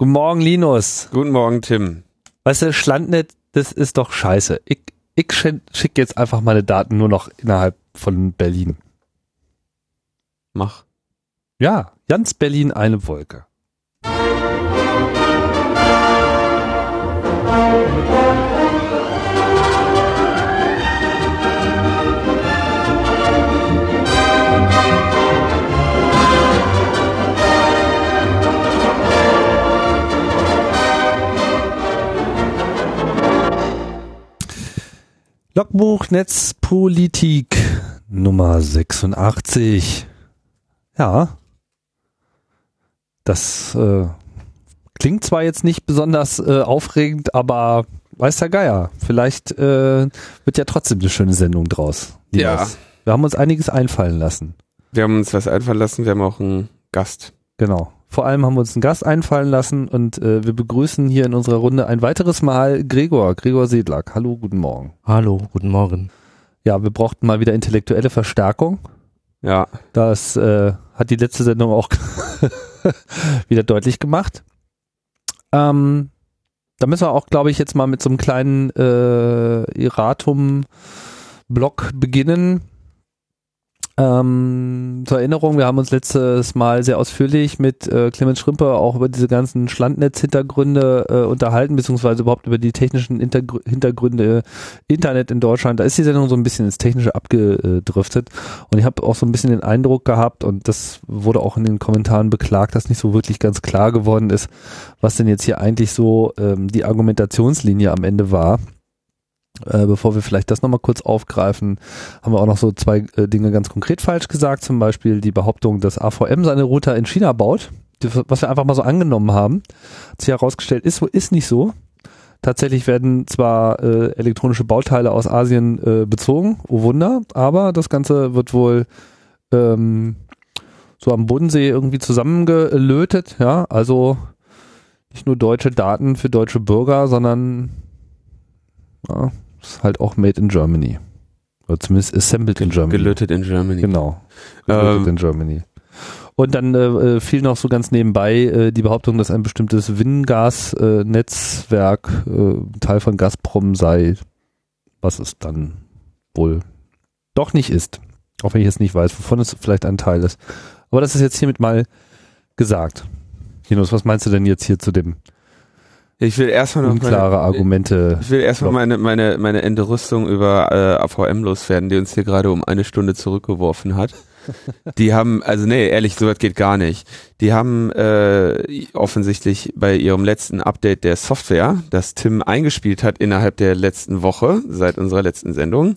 Guten Morgen, Linus. Guten Morgen, Tim. Weißt du, Schlandnet, das ist doch scheiße. Ich, ich schicke jetzt einfach meine Daten nur noch innerhalb von Berlin. Mach. Ja, ganz Berlin eine Wolke. Logbuch Netzpolitik Nummer 86. Ja. Das äh, klingt zwar jetzt nicht besonders äh, aufregend, aber weiß der Geier. Vielleicht äh, wird ja trotzdem eine schöne Sendung draus. Ja. Wir haben uns einiges einfallen lassen. Wir haben uns was einfallen lassen. Wir haben auch einen Gast. Genau. Vor allem haben wir uns einen Gast einfallen lassen und äh, wir begrüßen hier in unserer Runde ein weiteres Mal Gregor, Gregor Sedlak. Hallo, guten Morgen. Hallo, guten Morgen. Ja, wir brauchten mal wieder intellektuelle Verstärkung. Ja. Das äh, hat die letzte Sendung auch wieder deutlich gemacht. Ähm, da müssen wir auch, glaube ich, jetzt mal mit so einem kleinen äh, Iratum-Block beginnen. Ähm, zur Erinnerung, wir haben uns letztes Mal sehr ausführlich mit äh, Clemens Schrimper auch über diese ganzen Schlandnetz-Hintergründe äh, unterhalten, beziehungsweise überhaupt über die technischen Hintergr Hintergründe Internet in Deutschland. Da ist die Sendung so ein bisschen ins Technische abgedriftet und ich habe auch so ein bisschen den Eindruck gehabt und das wurde auch in den Kommentaren beklagt, dass nicht so wirklich ganz klar geworden ist, was denn jetzt hier eigentlich so ähm, die Argumentationslinie am Ende war. Äh, bevor wir vielleicht das nochmal kurz aufgreifen, haben wir auch noch so zwei äh, Dinge ganz konkret falsch gesagt. Zum Beispiel die Behauptung, dass AVM seine Router in China baut, die, was wir einfach mal so angenommen haben. Hat sich herausgestellt, ist, ist nicht so. Tatsächlich werden zwar äh, elektronische Bauteile aus Asien äh, bezogen, oh Wunder, aber das Ganze wird wohl ähm, so am Bodensee irgendwie zusammengelötet, ja, also nicht nur deutsche Daten für deutsche Bürger, sondern ja, ist halt auch made in Germany. Oder zumindest assembled in Germany. Gelötet in Germany. Genau. Gelötet Ähm. in Germany. Und dann äh, fiel noch so ganz nebenbei äh, die Behauptung, dass ein bestimmtes Wingas-Netzwerk äh, Teil von Gazprom sei, was es dann wohl doch nicht ist. Auch wenn ich jetzt nicht weiß, wovon es vielleicht ein Teil ist. Aber das ist jetzt hiermit mal gesagt. Linus, was meinst du denn jetzt hier zu dem Ich will erstmal noch unklare meine, Argumente? Ich will erstmal meine, meine, meine Entrüstung über äh, AVM loswerden, die uns hier gerade um eine Stunde zurückgeworfen hat. Die haben, also nee, ehrlich, sowas geht gar nicht. Die haben äh, offensichtlich bei ihrem letzten Update der Software, das Tim eingespielt hat innerhalb der letzten Woche, seit unserer letzten Sendung,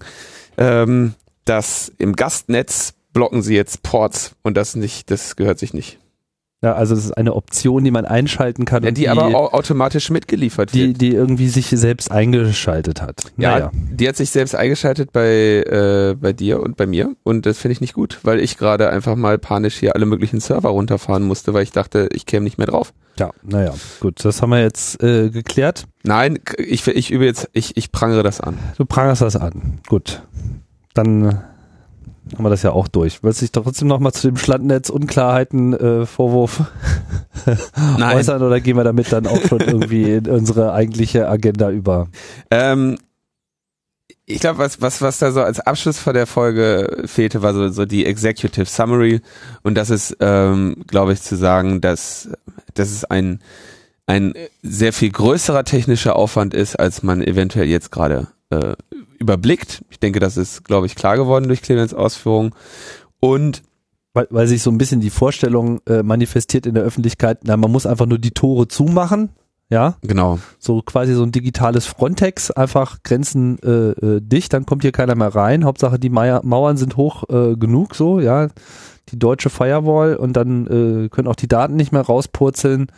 ähm, das im Gastnetz blocken sie jetzt Ports und das nicht, das gehört sich nicht. Ja, also das ist eine Option, die man einschalten kann. Ja, und die, aber au automatisch mitgeliefert die, wird. die irgendwie sich selbst eingeschaltet hat. Ja, Naja. die hat sich selbst eingeschaltet bei, äh, bei dir und bei mir und das finde ich nicht gut, weil ich gerade einfach mal panisch hier alle möglichen Server runterfahren musste, weil ich dachte, ich käme nicht mehr drauf. Ja, naja, gut, das haben wir jetzt äh, geklärt. Nein, ich, ich übe jetzt, ich, ich prangere das an. Du prangerst das an. Gut. Dann haben wir das ja auch durch. Willst du dich trotzdem nochmal zu dem Schlandnetz-Unklarheiten-Vorwurf Nein. äußern oder gehen wir damit dann auch schon irgendwie in unsere eigentliche Agenda über? Ähm, ich glaube, was, was, was da so als Abschluss vor der Folge fehlte, war so, so die Executive Summary. Und das ist, ähm, glaube ich, zu sagen, dass, dass es ein, ein sehr viel größerer technischer Aufwand ist, als man eventuell jetzt gerade äh, überblickt. Ich denke, das ist, glaube ich, klar geworden durch Clemens Ausführungen. Und Weil, weil sich so ein bisschen die Vorstellung äh, manifestiert in der Öffentlichkeit, na, man muss einfach nur die Tore zumachen, ja, genau, so quasi so ein digitales Frontex, einfach Grenzen äh, äh, dicht, dann kommt hier keiner mehr rein. Hauptsache die Meier, Mauern sind hoch äh, genug, so, ja, die deutsche Firewall und dann äh, können auch die Daten nicht mehr rauspurzeln.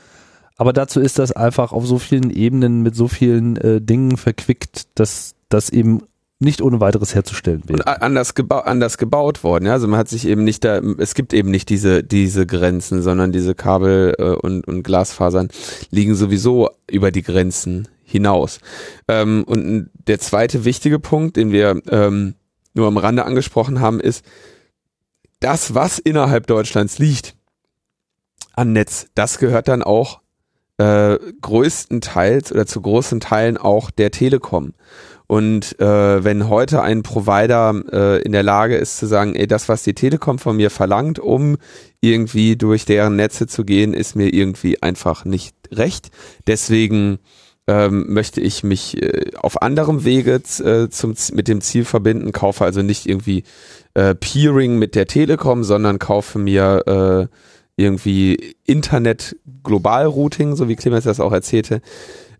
Aber dazu ist das einfach auf so vielen Ebenen mit so vielen äh, Dingen verquickt, dass das eben nicht ohne weiteres herzustellen wäre. und anders, gebau anders gebaut worden. Ja? Also man hat sich eben nicht da, es gibt eben nicht diese, diese Grenzen, sondern diese Kabel äh, und, und Glasfasern liegen sowieso über die Grenzen hinaus. Ähm, und der zweite wichtige Punkt, den wir ähm, nur am Rande angesprochen haben, ist, das, was innerhalb Deutschlands liegt an Netz, das gehört dann auch äh, größtenteils oder zu großen Teilen auch der Telekom. Und äh, wenn heute ein Provider äh, in der Lage ist zu sagen, ey, das, was die Telekom von mir verlangt, um irgendwie durch deren Netze zu gehen, ist mir irgendwie einfach nicht recht. Deswegen ähm, möchte ich mich äh, auf anderem Wege äh, zum, mit dem Ziel verbinden, kaufe also nicht irgendwie äh, Peering mit der Telekom, sondern kaufe mir äh, irgendwie Internet Global Routing, so wie Clemens das auch erzählte.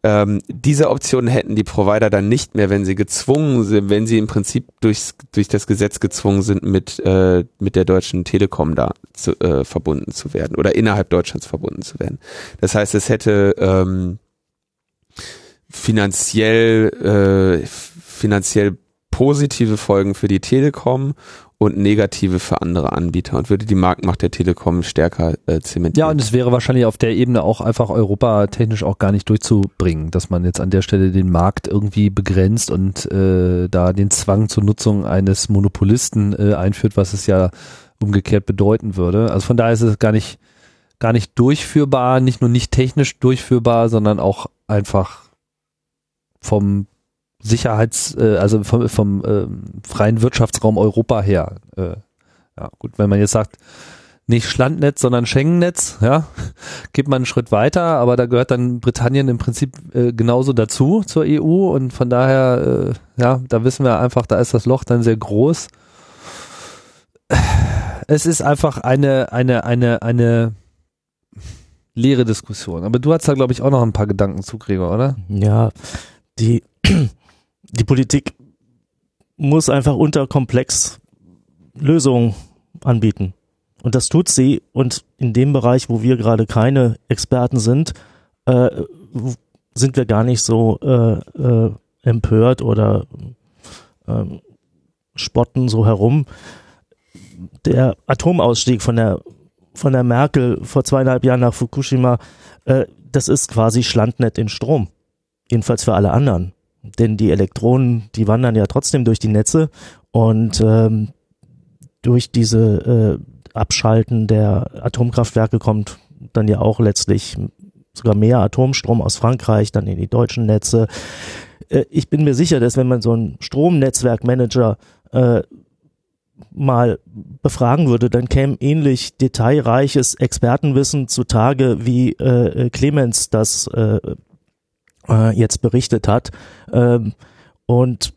Ähm, diese Optionen hätten die Provider dann nicht mehr, wenn sie gezwungen sind, wenn sie im Prinzip durchs, durch das Gesetz gezwungen sind, mit, äh, mit der deutschen Telekom da zu, äh, verbunden zu werden oder innerhalb Deutschlands verbunden zu werden. Das heißt, es hätte ähm, finanziell, äh, finanziell positive Folgen für die Telekom und negative für andere Anbieter und würde die Marktmacht der Telekom stärker äh, zementieren. Ja, und es wäre wahrscheinlich auf der Ebene auch einfach europatechnisch auch gar nicht durchzubringen, dass man jetzt an der Stelle den Markt irgendwie begrenzt und äh, da den Zwang zur Nutzung eines Monopolisten äh, einführt, was es ja umgekehrt bedeuten würde. Also von daher ist es gar nicht gar nicht durchführbar, nicht nur nicht technisch durchführbar, sondern auch einfach vom Sicherheits, äh, also vom, vom äh, freien Wirtschaftsraum Europa her. Äh, ja, gut, wenn man jetzt sagt, nicht Schlandnetz, sondern Schengen-Netz, ja, geht man einen Schritt weiter, aber da gehört dann Britannien im Prinzip äh, genauso dazu zur EU und von daher, äh, ja, da wissen wir einfach, da ist das Loch dann sehr groß. Es ist einfach eine, eine, eine, eine leere Diskussion. Aber du hast da, glaube ich, auch noch ein paar Gedanken zu, Gregor, oder? Ja, die die Politik muss einfach unterkomplex Lösungen anbieten. Und das tut sie. Und in dem Bereich, wo wir gerade keine Experten sind, äh, sind wir gar nicht so äh, äh, empört oder äh, spotten so herum. Der Atomausstieg von der von der Merkel vor zweieinhalb Jahren nach Fukushima, äh, das ist quasi Schlandnet in Strom. Jedenfalls für alle anderen denn die Elektronen, die wandern ja trotzdem durch die Netze und ähm, durch diese äh, Abschalten der Atomkraftwerke kommt dann ja auch letztlich sogar mehr Atomstrom aus Frankreich dann in die deutschen Netze. Äh, ich bin mir sicher, dass wenn man so einen Stromnetzwerkmanager äh, mal befragen würde, dann käme ähnlich detailreiches Expertenwissen zutage, wie äh, Clemens das äh, äh, jetzt berichtet hat. Ähm, und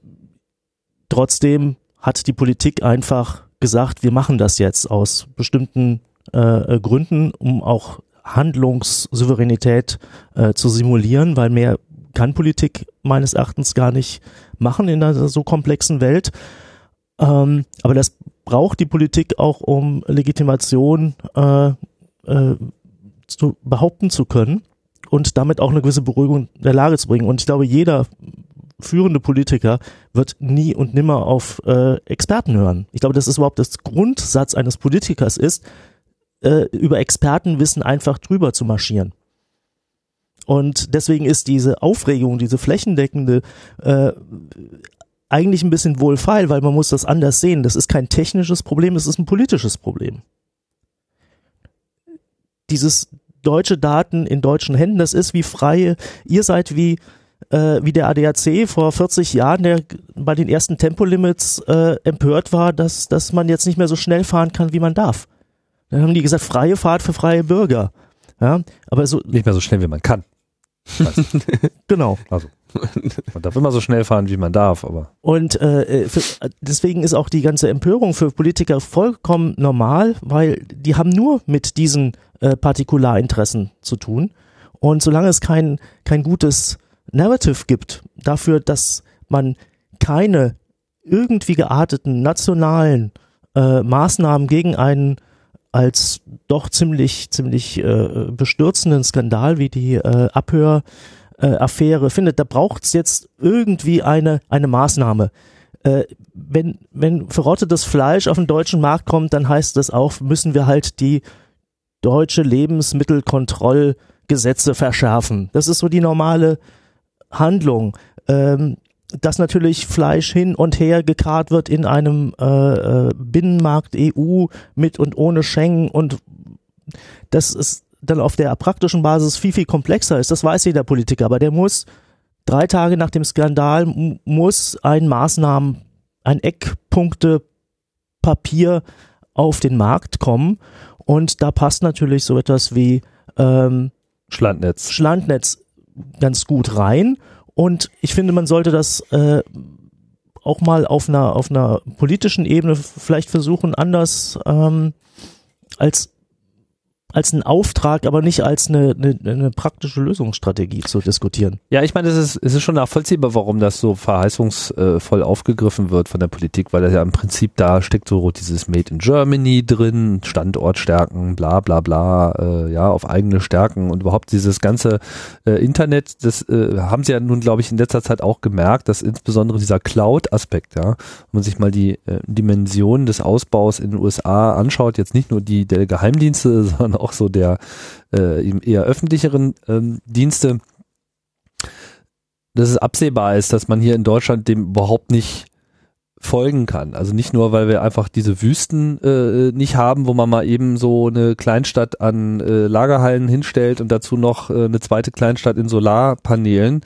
trotzdem hat die Politik einfach gesagt, wir machen das jetzt aus bestimmten äh, Gründen, um auch Handlungssouveränität äh, zu simulieren, weil mehr kann Politik meines Erachtens gar nicht machen in einer so komplexen Welt. Ähm, aber das braucht die Politik auch, um Legitimation äh, äh, zu behaupten zu können und damit auch eine gewisse Beruhigung der Lage zu bringen. Und ich glaube, jeder führende Politiker wird nie und nimmer auf äh, Experten hören. Ich glaube, das ist überhaupt das Grundsatz eines Politikers ist, äh, über Expertenwissen einfach drüber zu marschieren. Und deswegen ist diese Aufregung, diese flächendeckende äh, eigentlich ein bisschen wohlfeil, weil man muss das anders sehen. Das ist kein technisches Problem, das ist ein politisches Problem. Dieses deutsche Daten in deutschen Händen. Das ist wie freie, ihr seid wie äh, wie der ADAC vor 40 Jahren, der bei den ersten Tempolimits äh, empört war, dass, dass man jetzt nicht mehr so schnell fahren kann, wie man darf. Dann haben die gesagt, freie Fahrt für freie Bürger. Ja, aber so. Nicht mehr so schnell, wie man kann. genau. Also. Man darf immer so schnell fahren, wie man darf, aber. Und äh, für, deswegen ist auch die ganze Empörung für Politiker vollkommen normal, weil die haben nur mit diesen äh, Partikularinteressen zu tun. Und solange es kein, kein gutes Narrative gibt dafür, dass man keine irgendwie gearteten nationalen äh, Maßnahmen gegen einen als doch ziemlich ziemlich äh, bestürzenden Skandal wie die äh, Abhöraffäre findet, da braucht es jetzt irgendwie eine eine Maßnahme. Äh, wenn wenn verrottetes Fleisch auf den deutschen Markt kommt, dann heißt das auch, müssen wir halt die deutsche Lebensmittelkontrollgesetze verschärfen. Das ist so die normale Handlung. Ähm, dass natürlich Fleisch hin und her gekarrt wird in einem äh, äh Binnenmarkt EU mit und ohne Schengen und das ist dann auf der praktischen Basis viel, viel komplexer ist, das weiß jeder Politiker, aber der muss drei Tage nach dem Skandal muss ein Maßnahmen, ein Eckpunktepapier auf den Markt kommen und da passt natürlich so etwas wie ähm, Schlandnetz. Schlandnetz ganz gut rein und ich finde, man sollte das äh, auch mal auf einer auf einer politischen Ebene vielleicht versuchen, anders ähm, als als einen Auftrag, aber nicht als eine, eine, eine praktische Lösungsstrategie zu diskutieren. Ja, ich meine, es ist, es ist schon nachvollziehbar, warum das so verheißungsvoll aufgegriffen wird von der Politik, weil das ja im Prinzip da steckt so dieses Made in Germany drin, Standortstärken, bla bla bla, äh, ja, auf eigene Stärken und überhaupt dieses ganze äh, Internet, das äh, haben sie ja nun, glaube ich, in letzter Zeit auch gemerkt, dass insbesondere dieser Cloud-Aspekt, ja, wenn man sich mal die äh, Dimensionen des Ausbaus in den USA anschaut, jetzt nicht nur die der Geheimdienste, sondern auch so der äh, eher öffentlicheren ähm, Dienste, dass es absehbar ist, dass man hier in Deutschland dem überhaupt nicht folgen kann. Also nicht nur, weil wir einfach diese Wüsten äh, nicht haben, wo man mal eben so eine Kleinstadt an äh, Lagerhallen hinstellt und dazu noch äh, eine zweite Kleinstadt in Solarpanelen,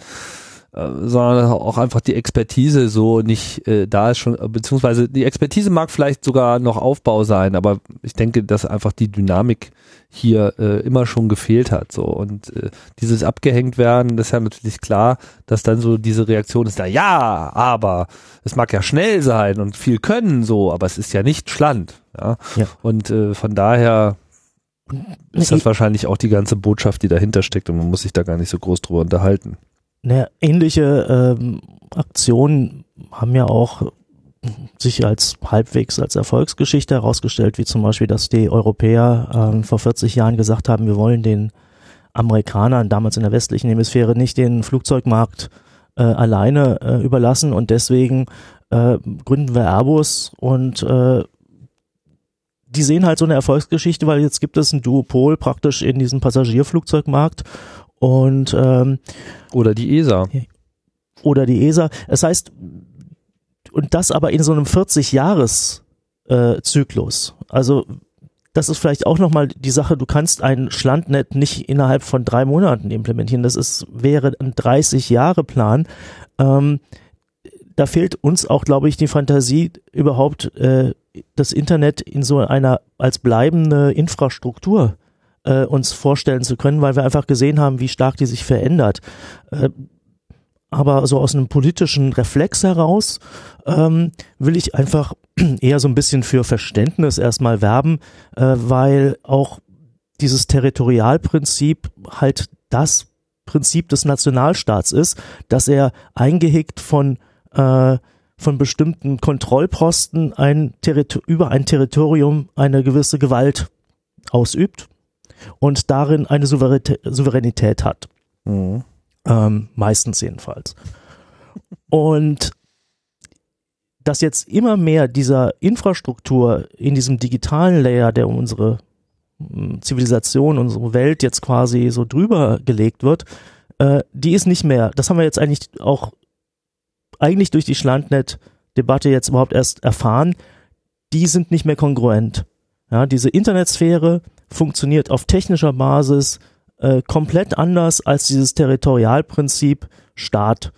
sondern auch einfach die Expertise so nicht äh, da ist schon, beziehungsweise die Expertise mag vielleicht sogar noch Aufbau sein, aber ich denke, dass einfach die Dynamik hier äh, immer schon gefehlt hat. So und äh, dieses abgehängt werden, das ist ja natürlich klar, dass dann so diese Reaktion ist da, ja, aber es mag ja schnell sein und viel können so, aber es ist ja nicht Schland. Ja. Ja. Und äh, von daher ist das wahrscheinlich auch die ganze Botschaft, die dahinter steckt und man muss sich da gar nicht so groß drüber unterhalten. Eine ähnliche ähm, Aktionen haben ja auch sich als halbwegs als Erfolgsgeschichte herausgestellt, wie zum Beispiel, dass die Europäer ähm, vor 40 Jahren gesagt haben, wir wollen den Amerikanern damals in der westlichen Hemisphäre nicht den Flugzeugmarkt äh, alleine äh, überlassen. Und deswegen äh, gründen wir Airbus und äh, die sehen halt so eine Erfolgsgeschichte, weil jetzt gibt es ein Duopol praktisch in diesem Passagierflugzeugmarkt und ähm, Oder die ESA. oder die ESA. Das heißt, und das aber in so einem 40-Jahres äh. Also das ist vielleicht auch nochmal die Sache, du kannst ein Schlandnet nicht innerhalb von drei Monaten implementieren. Das ist, wäre ein 30-Jahre-Plan. Ähm, da fehlt uns auch, glaube ich, die Fantasie, überhaupt äh, das Internet in so einer als bleibende Infrastruktur äh, uns vorstellen zu können, weil wir einfach gesehen haben, wie stark die sich verändert. Äh, aber so aus einem politischen Reflex heraus ähm, will ich einfach eher so ein bisschen für Verständnis erstmal werben, äh, weil auch dieses Territorialprinzip halt das Prinzip des Nationalstaats ist, dass er eingehegt von äh, von bestimmten Kontrollposten ein Territor über ein Territorium eine gewisse Gewalt ausübt und darin eine Souveränität, hat. Mhm. Ähm, meistens jedenfalls. Und dass jetzt immer mehr dieser Infrastruktur in diesem digitalen Layer, der um unsere mm, Zivilisation, unsere Welt jetzt quasi so drüber gelegt wird, äh, die ist nicht mehr, das haben wir jetzt eigentlich auch eigentlich durch die Schlandnet-Debatte jetzt überhaupt erst erfahren, die sind nicht mehr kongruent. Ja, diese Internetsphäre funktioniert auf technischer Basis äh, komplett anders als dieses Territorialprinzip Staat.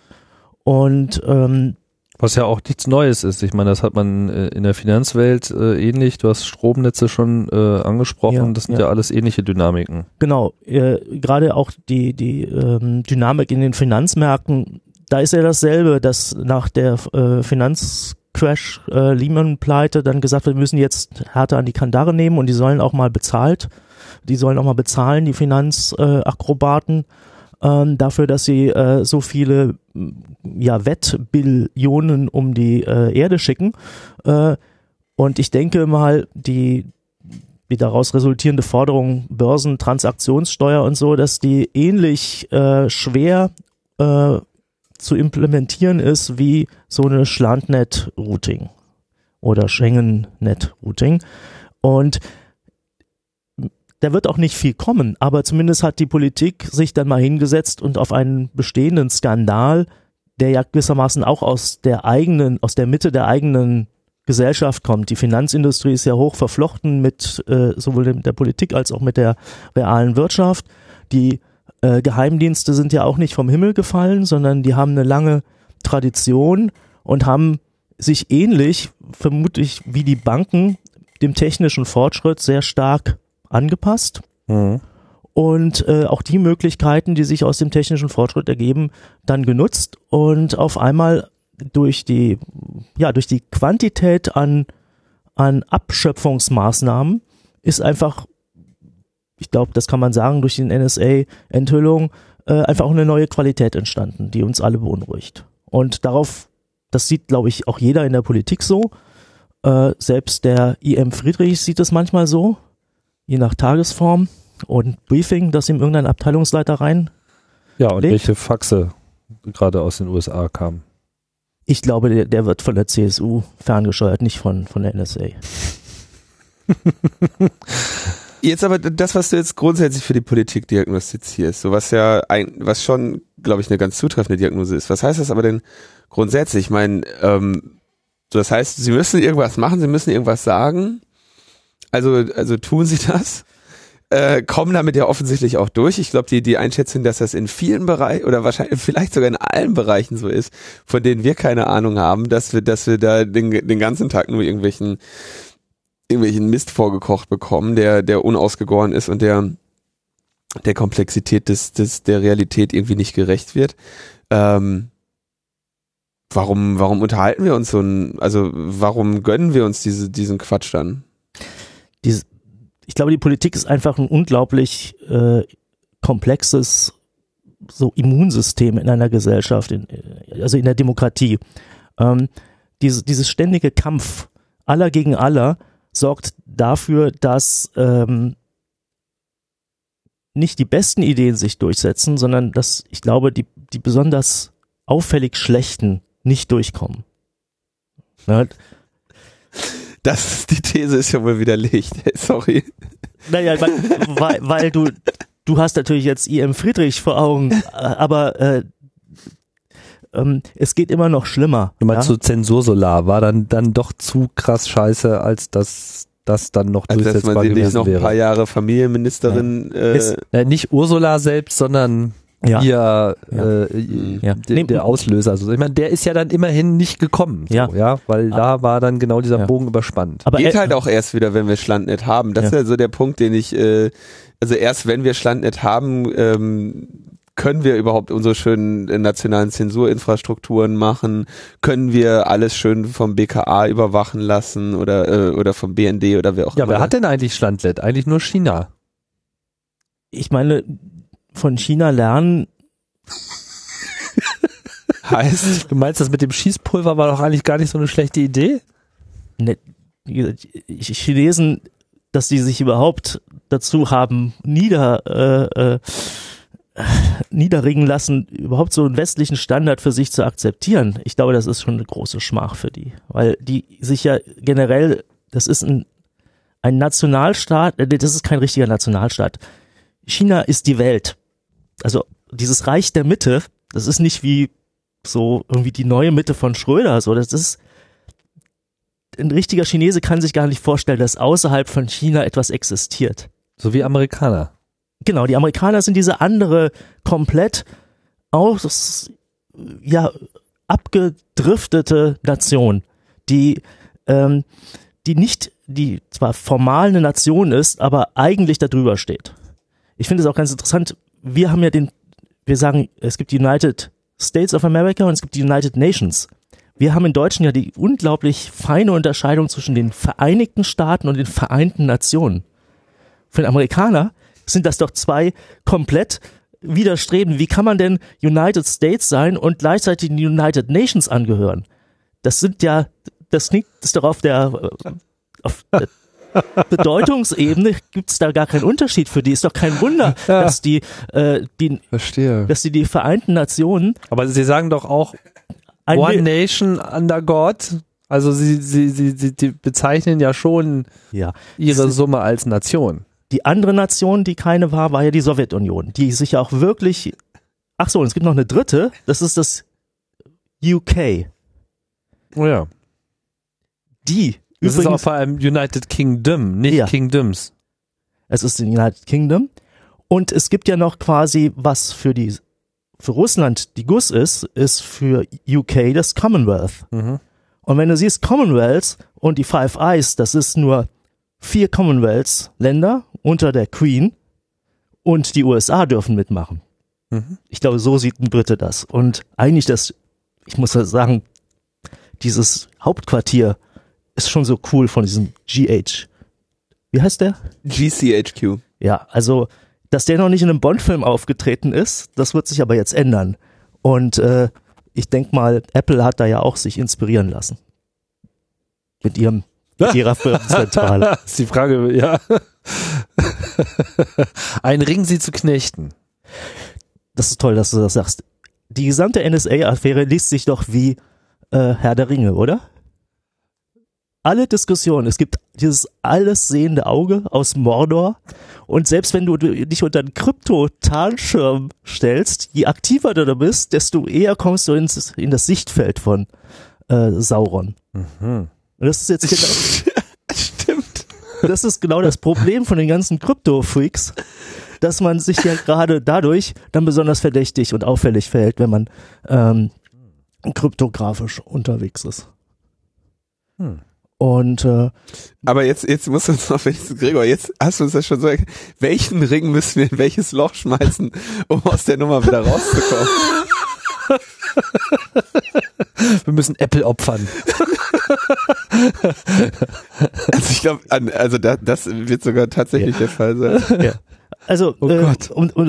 Und ähm, Was ja auch nichts Neues ist. Ich meine, das hat man äh, in der Finanzwelt äh, ähnlich. Du hast Stromnetze schon äh, angesprochen. Ja, das sind ja. ja. alles ähnliche Dynamiken. Genau, äh, gerade auch die, die ähm, Dynamik in den Finanzmärkten, da ist ja dasselbe, dass nach der äh, Finanzcrash äh, Lehman-Pleite dann gesagt wird, wir müssen jetzt härter an die Kandare nehmen und die sollen auch mal bezahlt, die sollen auch mal bezahlen, die Finanzakrobaten, ähm, dafür, dass sie äh, so viele m, ja, Wettbillionen um die äh, Erde schicken. Äh, und ich denke mal, die die daraus resultierende Forderung Börsentransaktionssteuer und so, dass die ähnlich äh, schwer äh, zu implementieren ist wie so eine Schlandnet-Routing oder Schengen-Net-Routing. Und da wird auch nicht viel kommen, aber zumindest hat die Politik sich dann mal hingesetzt und auf einen bestehenden Skandal, der ja gewissermaßen auch aus der eigenen, aus der Mitte der eigenen Gesellschaft kommt. Die Finanzindustrie ist ja hoch verflochten mit äh, sowohl der Politik als auch mit der realen Wirtschaft. Die äh, Geheimdienste sind ja auch nicht vom Himmel gefallen, sondern die haben eine lange Tradition und haben sich ähnlich, vermutlich wie die Banken, dem technischen Fortschritt sehr stark angepasst. Mhm. Und äh, auch die Möglichkeiten, die sich aus dem technischen Fortschritt ergeben, dann genutzt und auf einmal durch die, ja, durch die Quantität an, an Abschöpfungsmaßnahmen ist einfach, ich glaube, das kann man sagen, durch die NSA-Enthüllung äh, einfach auch eine neue Qualität entstanden, die uns alle beunruhigt. Und darauf, das sieht, glaube ich, auch jeder in der Politik so. Äh, selbst der IM Friedrich sieht es manchmal so, je nach Tagesform und Briefing, das ihm irgendein Abteilungsleiter rein. Ja, und Legt. welche Faxe gerade aus den USA kamen. Ich glaube, der, der wird von der CSU ferngesteuert, nicht von, von der NSA. Jetzt aber das, was du jetzt grundsätzlich für die Politik diagnostizierst, so was ja ein, was schon, glaube ich, eine ganz zutreffende Diagnose ist. Was heißt das aber denn grundsätzlich? Ich meine, ähm, so das heißt, sie müssen irgendwas machen, sie müssen irgendwas sagen. Also, also tun sie das? Äh, kommen damit ja offensichtlich auch durch. Ich glaube, die, die Einschätzung, dass das in vielen Bereichen oder wahrscheinlich vielleicht sogar in allen Bereichen so ist, von denen wir keine Ahnung haben, dass wir, dass wir da den, den ganzen Tag nur irgendwelchen, irgendwelchen Mist vorgekocht bekommen, der, der unausgegoren ist und der, der Komplexität des, des, der Realität irgendwie nicht gerecht wird. Ähm, warum, warum unterhalten wir uns so ein, also warum gönnen wir uns diese, diesen Quatsch dann? Diese, ich glaube, die Politik ist einfach ein unglaublich äh, komplexes so Immunsystem in einer Gesellschaft, in, also in der Demokratie. Ähm, diese, dieses ständige Kampf aller gegen aller sorgt dafür, dass ähm, nicht die besten Ideen sich durchsetzen, sondern dass ich glaube, die, die besonders auffällig schlechten nicht durchkommen. Ja, Das, die These ist ja wohl widerlegt. Sorry. Naja, weil, weil, weil du, du hast natürlich jetzt I.M. Friedrich vor Augen, äh, aber äh, ähm, es geht immer noch schlimmer. Du meinst ja? so Zensursolar war dann, dann doch zu krass scheiße, als dass das dann noch Also, dass durchsetzbar man sie nicht gewesen noch ein paar wäre. Jahre Familienministerin, äh, Es- Äh, nicht Ursula selbst, sondern Ja. ihr, Ja. Äh, Ja. der, der Auslöser. Also ich meine, der ist ja dann immerhin nicht gekommen. So, Ja. ja, weil da war dann genau dieser Ja. Bogen überspannt. aber geht äh, halt auch erst wieder, wenn wir Schlandnet haben. Das Ja. ist ja so der Punkt, den ich, äh, also erst wenn wir Schlandnet haben, ähm, können wir überhaupt unsere schönen äh, nationalen Zensurinfrastrukturen machen? Können wir alles schön vom BKA überwachen lassen oder äh, oder vom BND oder wer auch Ja, immer? wer hat denn eigentlich Standlet? Eigentlich nur China. ich meine, von China lernen, heißt? Du meinst, das mit dem Schießpulver war doch eigentlich gar nicht so eine schlechte Idee? ne, wie gesagt, die Chinesen, dass die sich überhaupt dazu haben nieder äh, äh, niederringen lassen, überhaupt so einen westlichen Standard für sich zu akzeptieren. Ich glaube, das ist schon eine große Schmach für die, weil die sich ja generell, das ist ein ein Nationalstaat, äh, das ist kein richtiger Nationalstaat. China ist die Welt. Also dieses Reich der Mitte, das ist nicht wie so irgendwie die neue Mitte von Schröder, so das ist ein richtiger Chinese kann sich gar nicht vorstellen, dass außerhalb von China etwas existiert. So wie Amerikaner. Genau, die Amerikaner sind diese andere komplett aus, ja, abgedriftete Nation, die, ähm, die nicht, die zwar formal eine Nation ist, aber eigentlich darüber steht. Ich finde es auch ganz interessant, wir haben ja den, wir sagen, es gibt die United States of America und es gibt die United Nations. Wir haben in Deutschen ja die unglaublich feine Unterscheidung zwischen den Vereinigten Staaten und den Vereinten Nationen. Für den Amerikaner sind das doch zwei komplett widerstreben. Wie kann man denn United States sein und gleichzeitig den United Nations angehören? Das sind ja, das liegt das ist doch auf der, äh, auf der Bedeutungsebene gibt's da gar keinen Unterschied für die. Ist doch kein Wunder, Ja. dass die, äh, die, Verstehe. dass die die Vereinten Nationen Aber sie sagen doch auch ein One Nation under God. Also sie, sie, sie, sie, sie bezeichnen ja schon ja. ihre Summe als Nation. Die andere Nation, die keine war, war ja die Sowjetunion, die sich ja auch wirklich. Ach so, und es gibt noch eine dritte. Das ist das UK. Oh ja. die Das ist auch übrigens, vor allem United Kingdom, nicht Ja. Kingdoms. es ist in United Kingdom und es gibt ja noch quasi was für die für Russland die GUS ist, ist für UK das Commonwealth. Mhm. Und wenn du siehst Commonwealth und die Five Eyes, das ist nur vier Commonwealth-Länder unter der Queen und die USA dürfen mitmachen. Mhm. Ich glaube, so sieht ein Brite das. Und eigentlich das, ich muss ja sagen, dieses Hauptquartier ist schon so cool von diesem GH. Wie heißt der? GCHQ. Ja, also, dass der noch nicht in einem Bond-Film aufgetreten ist, das wird sich aber jetzt ändern. Und äh, ich denk mal, Apple hat da ja auch sich inspirieren lassen. Mit ihrem mit ihrer Firmenzentrale. ist die Frage, ja. Ein Ring sie zu knechten. Das ist toll, dass du das sagst. Die gesamte NSA-Affäre liest sich doch wie äh, Herr der Ringe, oder? Alle Diskussionen, es gibt dieses alles sehende Auge aus Mordor und selbst wenn du dich unter einen Krypto-Tarnschirm stellst, je aktiver du da bist, desto eher kommst du ins, in das Sichtfeld von äh, Sauron. Mhm. Und das ist jetzt genau, Stimmt. das ist genau das Problem von den ganzen Krypto-Freaks, dass man sich ja gerade dadurch dann besonders verdächtig und auffällig verhält, wenn man ähm, kryptografisch unterwegs ist. Hm. Und äh, Aber jetzt, jetzt musst du uns noch wenigstens, Gregor, jetzt hast du uns das schon so. Welchen Ring müssen wir in welches Loch schmeißen, um aus der Nummer wieder rauszukommen? Wir müssen Apple opfern. Also ich glaube, also da, das wird sogar tatsächlich der Fall sein. ja. also Oh äh, Gott. um, um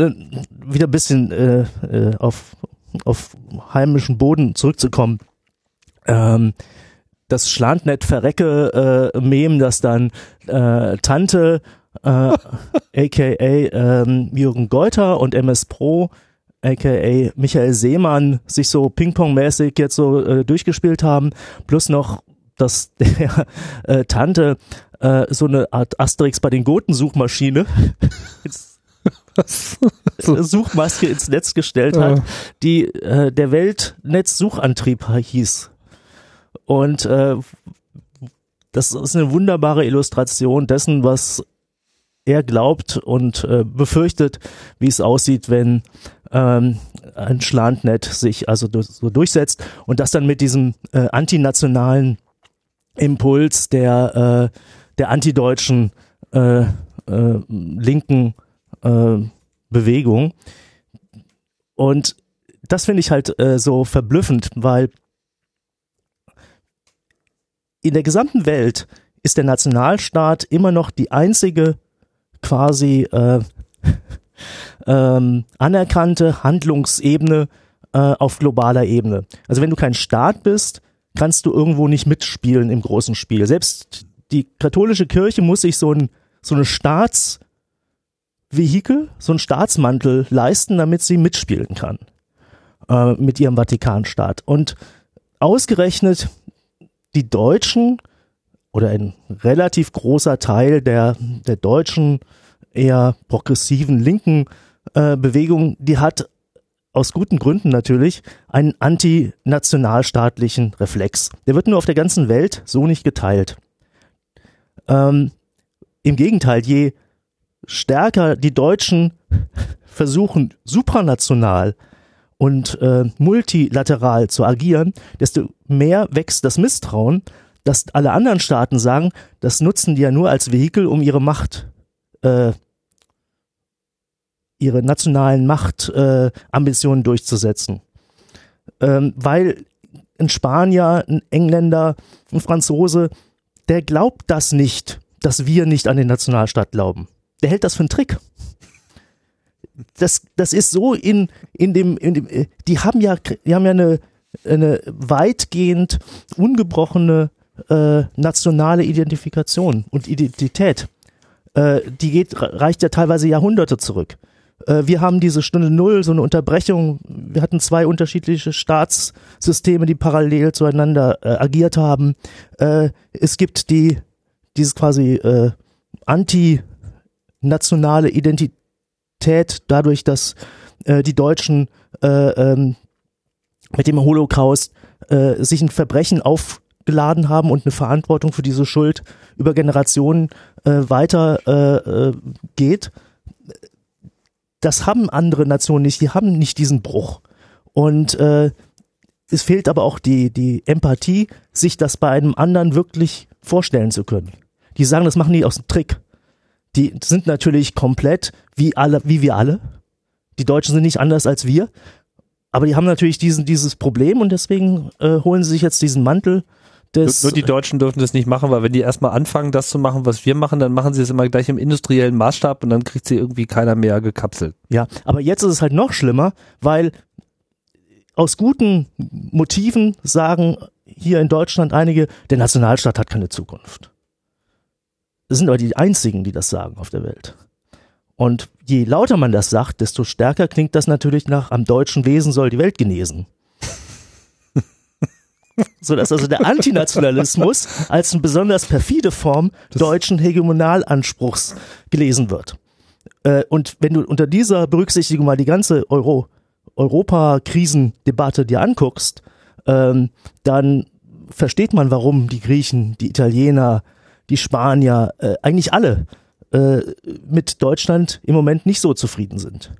wieder ein bisschen äh, äh, auf, auf heimischen Boden zurückzukommen. Ähm, das Schlandnet verrecke äh, Mem, das dann äh, Tante äh, aka ähm, Jürgen Geuter und MS Pro aka Michael Seemann sich so Ping-Pong-mäßig jetzt so äh, durchgespielt haben, plus noch, dass der äh, Tante äh, so eine Art Asterix bei den Goten-Suchmaschine. Suchmaske ins Netz gestellt hat, die äh, der Weltnetzsuchantrieb hieß. Und äh, das ist eine wunderbare Illustration dessen, was er glaubt und äh, befürchtet, wie es aussieht, wenn ähm, ein Schlandnet sich also so durchsetzt und das dann mit diesem äh, antinationalen Impuls der äh, der antideutschen äh, äh, linken äh, Bewegung. Und das finde ich halt äh, so verblüffend, weil in der gesamten Welt ist der Nationalstaat immer noch die einzige quasi äh, ähm, anerkannte Handlungsebene äh, auf globaler Ebene. Also wenn du kein Staat bist, kannst du irgendwo nicht mitspielen im großen Spiel. Selbst die katholische Kirche muss sich so ein so eine Staatsvehikel, so ein Staatsmantel leisten, damit sie mitspielen kann äh, mit ihrem Vatikanstaat. Und ausgerechnet die Deutschen oder ein relativ großer Teil der, der deutschen eher progressiven linken äh, Bewegung, die hat aus guten Gründen natürlich einen antinationalstaatlichen Reflex. Der wird nur auf der ganzen Welt so nicht geteilt. Ähm, Im Gegenteil, je stärker die Deutschen versuchen, supranational und äh, multilateral zu agieren, desto mehr wächst das Misstrauen, dass alle anderen Staaten sagen, das nutzen die ja nur als Vehikel, um ihre Macht, äh, ihre nationalen Machtambitionen äh, durchzusetzen. Ähm, weil ein Spanier, ein Engländer, ein Franzose, der glaubt das nicht, dass wir nicht an den Nationalstaat glauben. Der hält das für einen Trick das, das ist so in, in dem, in dem, äh, die haben ja, die haben ja eine, eine weitgehend ungebrochene äh, nationale Identifikation und Identität. Äh, die geht, reicht ja teilweise Jahrhunderte zurück. Äh, wir haben diese Stunde Null, so eine Unterbrechung. Wir hatten zwei unterschiedliche Staatssysteme, die parallel zueinander äh, agiert haben. Äh, es gibt die, dieses quasi äh, anti-nationale Identität dadurch, dass äh, die Deutschen äh, ähm, mit dem Holocaust äh, sich ein Verbrechen auf geladen haben und eine Verantwortung für diese Schuld über Generationen äh, weiter äh, äh, geht. Das haben andere Nationen nicht, die haben nicht diesen Bruch. Und äh, es fehlt aber auch die, die Empathie, sich das bei einem anderen wirklich vorstellen zu können. Die sagen, das machen die aus dem Trick. Die sind natürlich komplett wie alle, wie wir alle. Die Deutschen sind nicht anders als wir. Aber die haben natürlich diesen, dieses Problem und deswegen äh, holen sie sich jetzt diesen Mantel des. Nur die Deutschen dürfen das nicht machen, weil wenn die erstmal anfangen, das zu machen, was wir machen, dann machen sie es immer gleich im industriellen Maßstab und dann kriegt sie irgendwie keiner mehr gekapselt. Ja, aber jetzt ist es halt noch schlimmer, weil aus guten Motiven sagen hier in Deutschland einige, der Nationalstaat hat keine Zukunft. Das sind aber die einzigen, die das sagen auf der Welt. Und je lauter man das sagt, desto stärker klingt das natürlich nach, am deutschen Wesen soll die Welt genesen. So dass also der Antinationalismus als eine besonders perfide Form deutschen Hegemonalanspruchs gelesen wird. Äh, und wenn du unter dieser Berücksichtigung mal die ganze Euro, Europa-Krisendebatte dir anguckst, ähm, dann versteht man, warum die Griechen, die Italiener, die Spanier, äh, eigentlich alle äh, mit Deutschland im Moment nicht so zufrieden sind.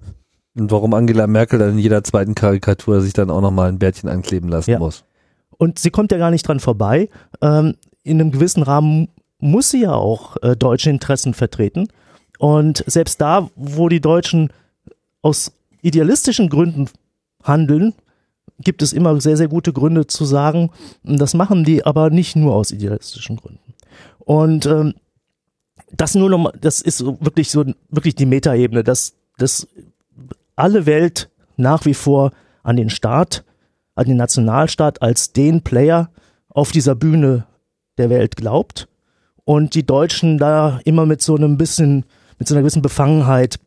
Und warum Angela Merkel dann in jeder zweiten Karikatur sich dann auch nochmal ein Bärtchen ankleben lassen Ja. muss. Und sie kommt ja gar nicht dran vorbei. Ähm, in einem gewissen Rahmen muss sie ja auch äh, deutsche Interessen vertreten. Und selbst da, wo die Deutschen aus idealistischen Gründen handeln, gibt es immer sehr, sehr gute Gründe zu sagen, das machen die aber nicht nur aus idealistischen Gründen. Und ähm, das nur noch mal, das ist wirklich so wirklich die Metaebene, dass, dass alle Welt nach wie vor an den Staat, an den Nationalstaat als den Player auf dieser Bühne der Welt glaubt und die Deutschen da immer mit so einem bisschen, mit so einer gewissen Befangenheit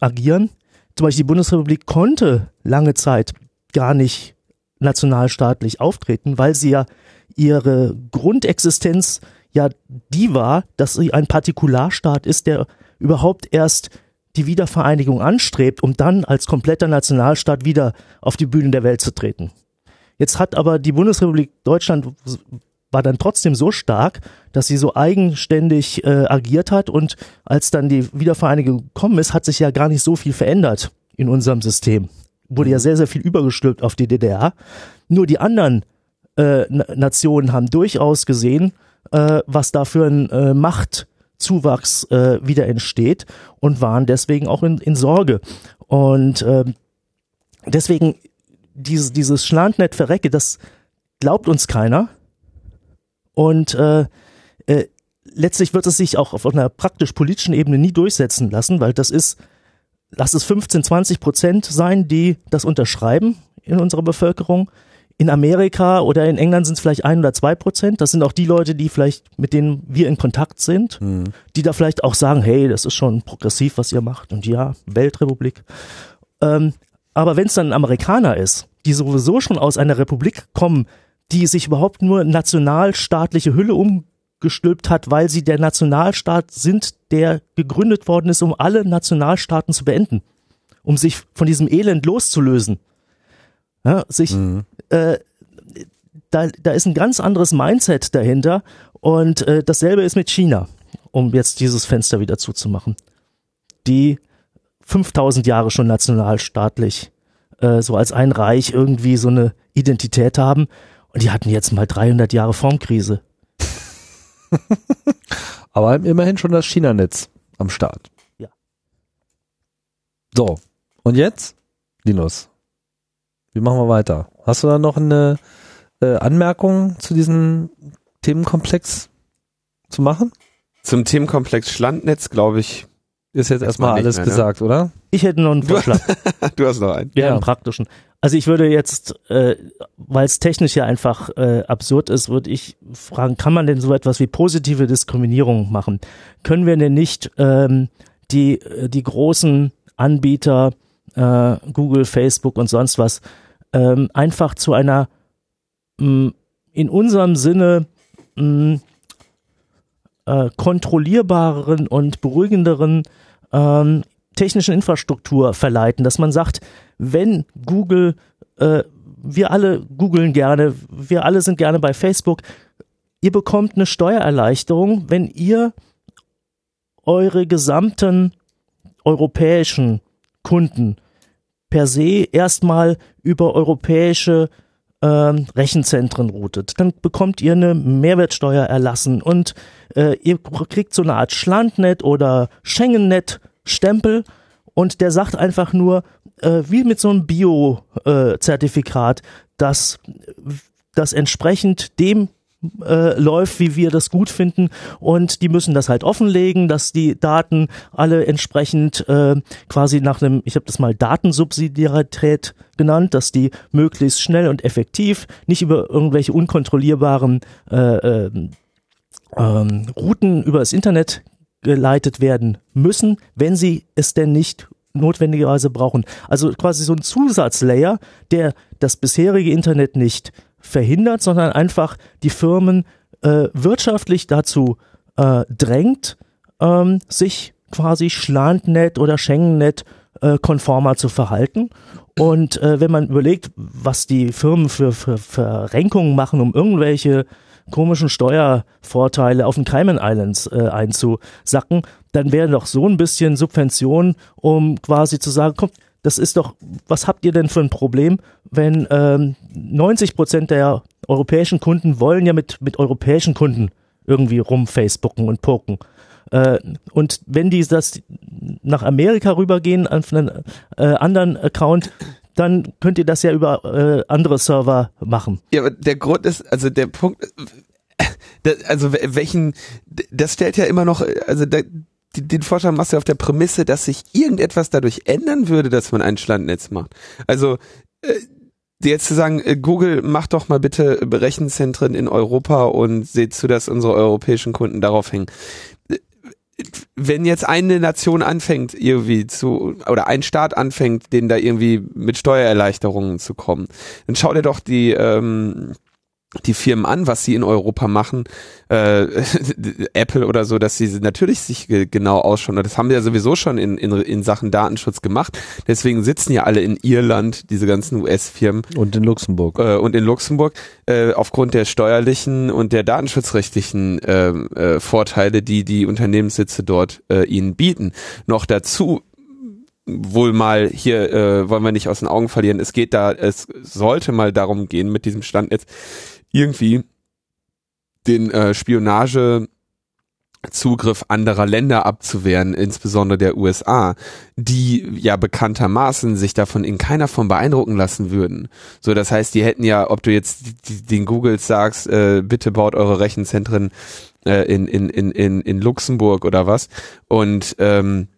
agieren. Zum Beispiel die Bundesrepublik konnte lange Zeit gar nicht nationalstaatlich auftreten, weil sie ja ihre Grundexistenz ja die war, dass sie ein Partikularstaat ist, der überhaupt erst die Wiedervereinigung anstrebt, um dann als kompletter Nationalstaat wieder auf die Bühne der Welt zu treten. Jetzt hat aber die Bundesrepublik Deutschland war dann trotzdem so stark, dass sie so eigenständig äh, agiert hat und als dann die Wiedervereinigung gekommen ist, hat sich ja gar nicht so viel verändert in unserem System. Wurde ja sehr, sehr viel übergestülpt auf die DDR. Nur die anderen äh, Na- Nationen haben durchaus gesehen, äh, was da für ein äh, Machtzuwachs äh, wieder entsteht und waren deswegen auch in, in Sorge. Und ähm, deswegen dieses, dieses Schlandnet verrecke, das glaubt uns keiner. Und äh, äh, letztlich wird es sich auch auf einer praktisch politischen Ebene nie durchsetzen lassen, weil das ist, lass es 15, 20 Prozent sein, die das unterschreiben in unserer Bevölkerung. In Amerika oder in England sind es vielleicht ein oder zwei Prozent. Das sind auch die Leute, die vielleicht, mit denen wir in Kontakt sind, die da vielleicht auch sagen, hey, das ist schon progressiv, was ihr macht. Und ja, Weltrepublik. Ähm, aber wenn es dann ein Amerikaner ist, die sowieso schon aus einer Republik kommen, die sich überhaupt nur nationalstaatliche Hülle umgestülpt hat, weil sie der Nationalstaat sind, der gegründet worden ist, um alle Nationalstaaten zu beenden, um sich von diesem Elend loszulösen. Ja, sich, äh, da, da ist ein ganz anderes Mindset dahinter und äh, dasselbe ist mit China, um jetzt dieses Fenster wieder zuzumachen. Die 5000 Jahre schon nationalstaatlich äh, so als ein Reich irgendwie so eine Identität haben und die hatten jetzt mal 300 Jahre Formkrise. Aber immerhin schon das China-Netz am Start. Ja. So, und jetzt? Linus, wie machen wir weiter? Hast du da noch eine äh, Anmerkung zu diesem Themenkomplex zu machen? Zum Themenkomplex Schlandnetz, glaube ich, Ist jetzt erstmal alles mehr, ne? gesagt, oder? Ich hätte noch einen Vorschlag. du hast noch einen. Ja, Ja. einen praktischen. Also ich würde jetzt, äh, weil es technisch ja einfach äh, absurd ist, würde ich fragen, kann man denn so etwas wie positive Diskriminierung machen? Können wir denn nicht ähm, die, äh, die großen Anbieter, äh, Google, Facebook und sonst was, ähm, einfach zu einer mh, in unserem Sinne mh, äh, kontrollierbareren und beruhigenderen ähm, technischen Infrastruktur verleiten, dass man sagt, wenn Google, äh, wir alle googeln gerne, wir alle sind gerne bei Facebook, ihr bekommt eine Steuererleichterung, wenn ihr eure gesamten europäischen Kunden per se erstmal über europäische ähm, Rechenzentren routet. Dann bekommt ihr eine Mehrwertsteuer erlassen und äh, ihr kriegt so eine Art Schlandnet oder Schengennet-Stempel und der sagt einfach nur, äh, wie mit so einem Bio-Zertifikat, äh, dass das entsprechend dem äh, läuft, wie wir das gut finden und die müssen das halt offenlegen, dass die Daten alle entsprechend äh, quasi nach einem, ich habe das mal Datensubsidiarität genannt, dass die möglichst schnell und effektiv, nicht über irgendwelche unkontrollierbaren äh, äh, ähm, Routen über das Internet geleitet werden müssen, wenn sie es denn nicht notwendigerweise brauchen. Also quasi so ein Zusatzlayer, der das bisherige Internet nicht verhindert, sondern einfach die Firmen äh, wirtschaftlich dazu äh, drängt, ähm, sich quasi Schlandnet oder Schengennet äh, konformer zu verhalten. Und äh, wenn man überlegt, was die Firmen für, für Verrenkungen machen, um irgendwelche komischen Steuervorteile auf den Cayman Islands äh, einzusacken, dann wäre doch so ein bisschen Subvention, um quasi zu sagen, komm, das ist doch, was habt ihr denn für ein Problem, wenn ähm, 90 Prozent der europäischen Kunden wollen ja mit, mit europäischen Kunden irgendwie rumfacebooken und poken. Äh, und wenn die das nach Amerika rübergehen auf einen äh, anderen Account, dann könnt ihr das ja über äh, andere Server machen. Ja, aber der Grund ist, also der Punkt, äh, also welchen, das stellt ja immer noch, also da, den Vorschlag machst du auf der Prämisse, dass sich irgendetwas dadurch ändern würde, dass man ein Schlandnetz macht. Also äh, jetzt zu sagen, äh, Google macht doch mal bitte Rechenzentren in Europa und seht zu, dass unsere europäischen Kunden darauf hängen. Äh, wenn jetzt eine Nation anfängt, irgendwie zu, oder ein Staat anfängt, denen da irgendwie mit Steuererleichterungen zu kommen, dann schau dir doch die, ähm, die Firmen an, was sie in Europa machen, äh, Apple oder so, dass sie natürlich sich genau ausschauen. Das haben wir ja sowieso schon in, in, in Sachen Datenschutz gemacht. Deswegen sitzen ja alle in Irland, diese ganzen US-Firmen. Und in Luxemburg. Äh, und in Luxemburg, äh, aufgrund der steuerlichen und der datenschutzrechtlichen äh, äh, Vorteile, die die Unternehmenssitze dort äh, ihnen bieten. Noch dazu wohl mal hier äh, wollen wir nicht aus den Augen verlieren. Es geht da, es sollte mal darum gehen mit diesem Stand jetzt irgendwie den äh, Spionage Zugriff anderer Länder abzuwehren, insbesondere der USA, die ja bekanntermaßen sich davon in keiner Form beeindrucken lassen würden. So, das heißt, die hätten ja, ob du jetzt den Googles sagst, äh, bitte baut eure Rechenzentren äh, in, in, in, in, in Luxemburg oder was und ähm,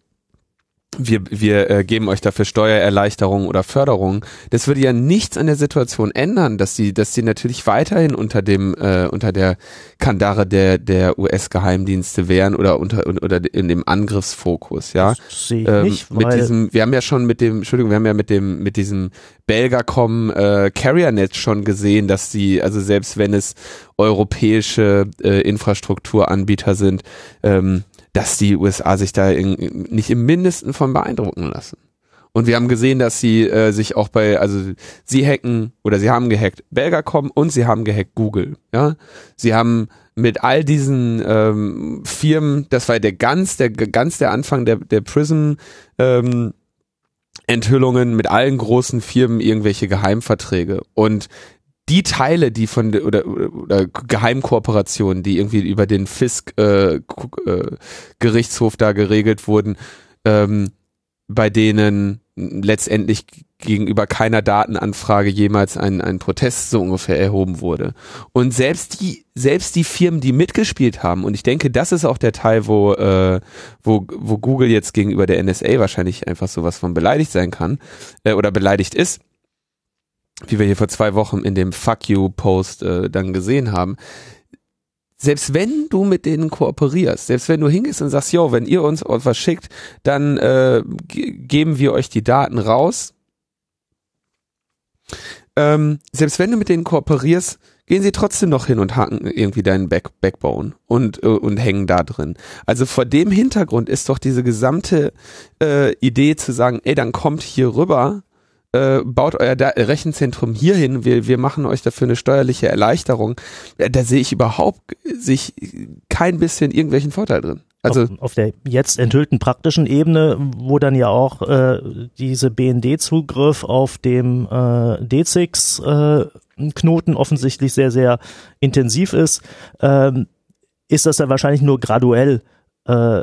wir, wir äh, geben euch dafür Steuererleichterungen oder Förderungen. Das würde ja nichts an der Situation ändern, dass die, dass die natürlich weiterhin unter dem, äh, unter der Kandare der, der US-Geheimdienste wären oder unter oder in dem Angriffsfokus, ja. Das sehe ich ähm, nicht, mit diesem, wir haben ja schon mit dem, Entschuldigung, wir haben ja mit dem, mit diesem Belgacom äh, CarrierNet schon gesehen, dass die, also selbst wenn es europäische äh, Infrastrukturanbieter sind, ähm, dass die USA sich da in, nicht im Mindesten von beeindrucken lassen. Und wir haben gesehen, dass sie äh, sich auch bei, also sie hacken oder sie haben gehackt Belgacom und sie haben gehackt Google. Ja, sie haben mit all diesen ähm, Firmen, das war der ganz, der ganz der Anfang der der Prism ähm, Enthüllungen mit allen großen Firmen irgendwelche Geheimverträge und die Teile, die von oder, oder Geheimkooperationen, die irgendwie über den Fisk äh, äh, Gerichtshof da geregelt wurden, ähm, bei denen letztendlich gegenüber keiner Datenanfrage jemals ein, ein Protest so ungefähr erhoben wurde. Und selbst die, selbst die Firmen, die mitgespielt haben, und ich denke, das ist auch der Teil, wo, äh, wo, wo Google jetzt gegenüber der NSA wahrscheinlich einfach sowas von beleidigt sein kann, äh, oder beleidigt ist, wie wir hier vor zwei Wochen in dem Fuck You Post äh, dann gesehen haben, selbst wenn du mit denen kooperierst, selbst wenn du hingehst und sagst, yo, wenn ihr uns was schickt, dann äh, geben wir euch die Daten raus. Ähm, selbst wenn du mit denen kooperierst, gehen sie trotzdem noch hin und haken irgendwie deinen Back Backbone und, äh, und hängen da drin. Also vor dem Hintergrund ist doch diese gesamte äh, Idee zu sagen, ey, dann kommt hier rüber äh, baut euer da Rechenzentrum hier hin, wir, wir machen euch dafür eine steuerliche Erleichterung, da sehe ich überhaupt sich kein bisschen irgendwelchen Vorteil drin. Also auf, auf, der jetzt enthüllten praktischen Ebene, wo dann ja auch äh, diese BND-Zugriff auf dem äh, D6-Knoten äh, offensichtlich sehr, sehr intensiv ist, ähm, ist das dann wahrscheinlich nur graduell äh,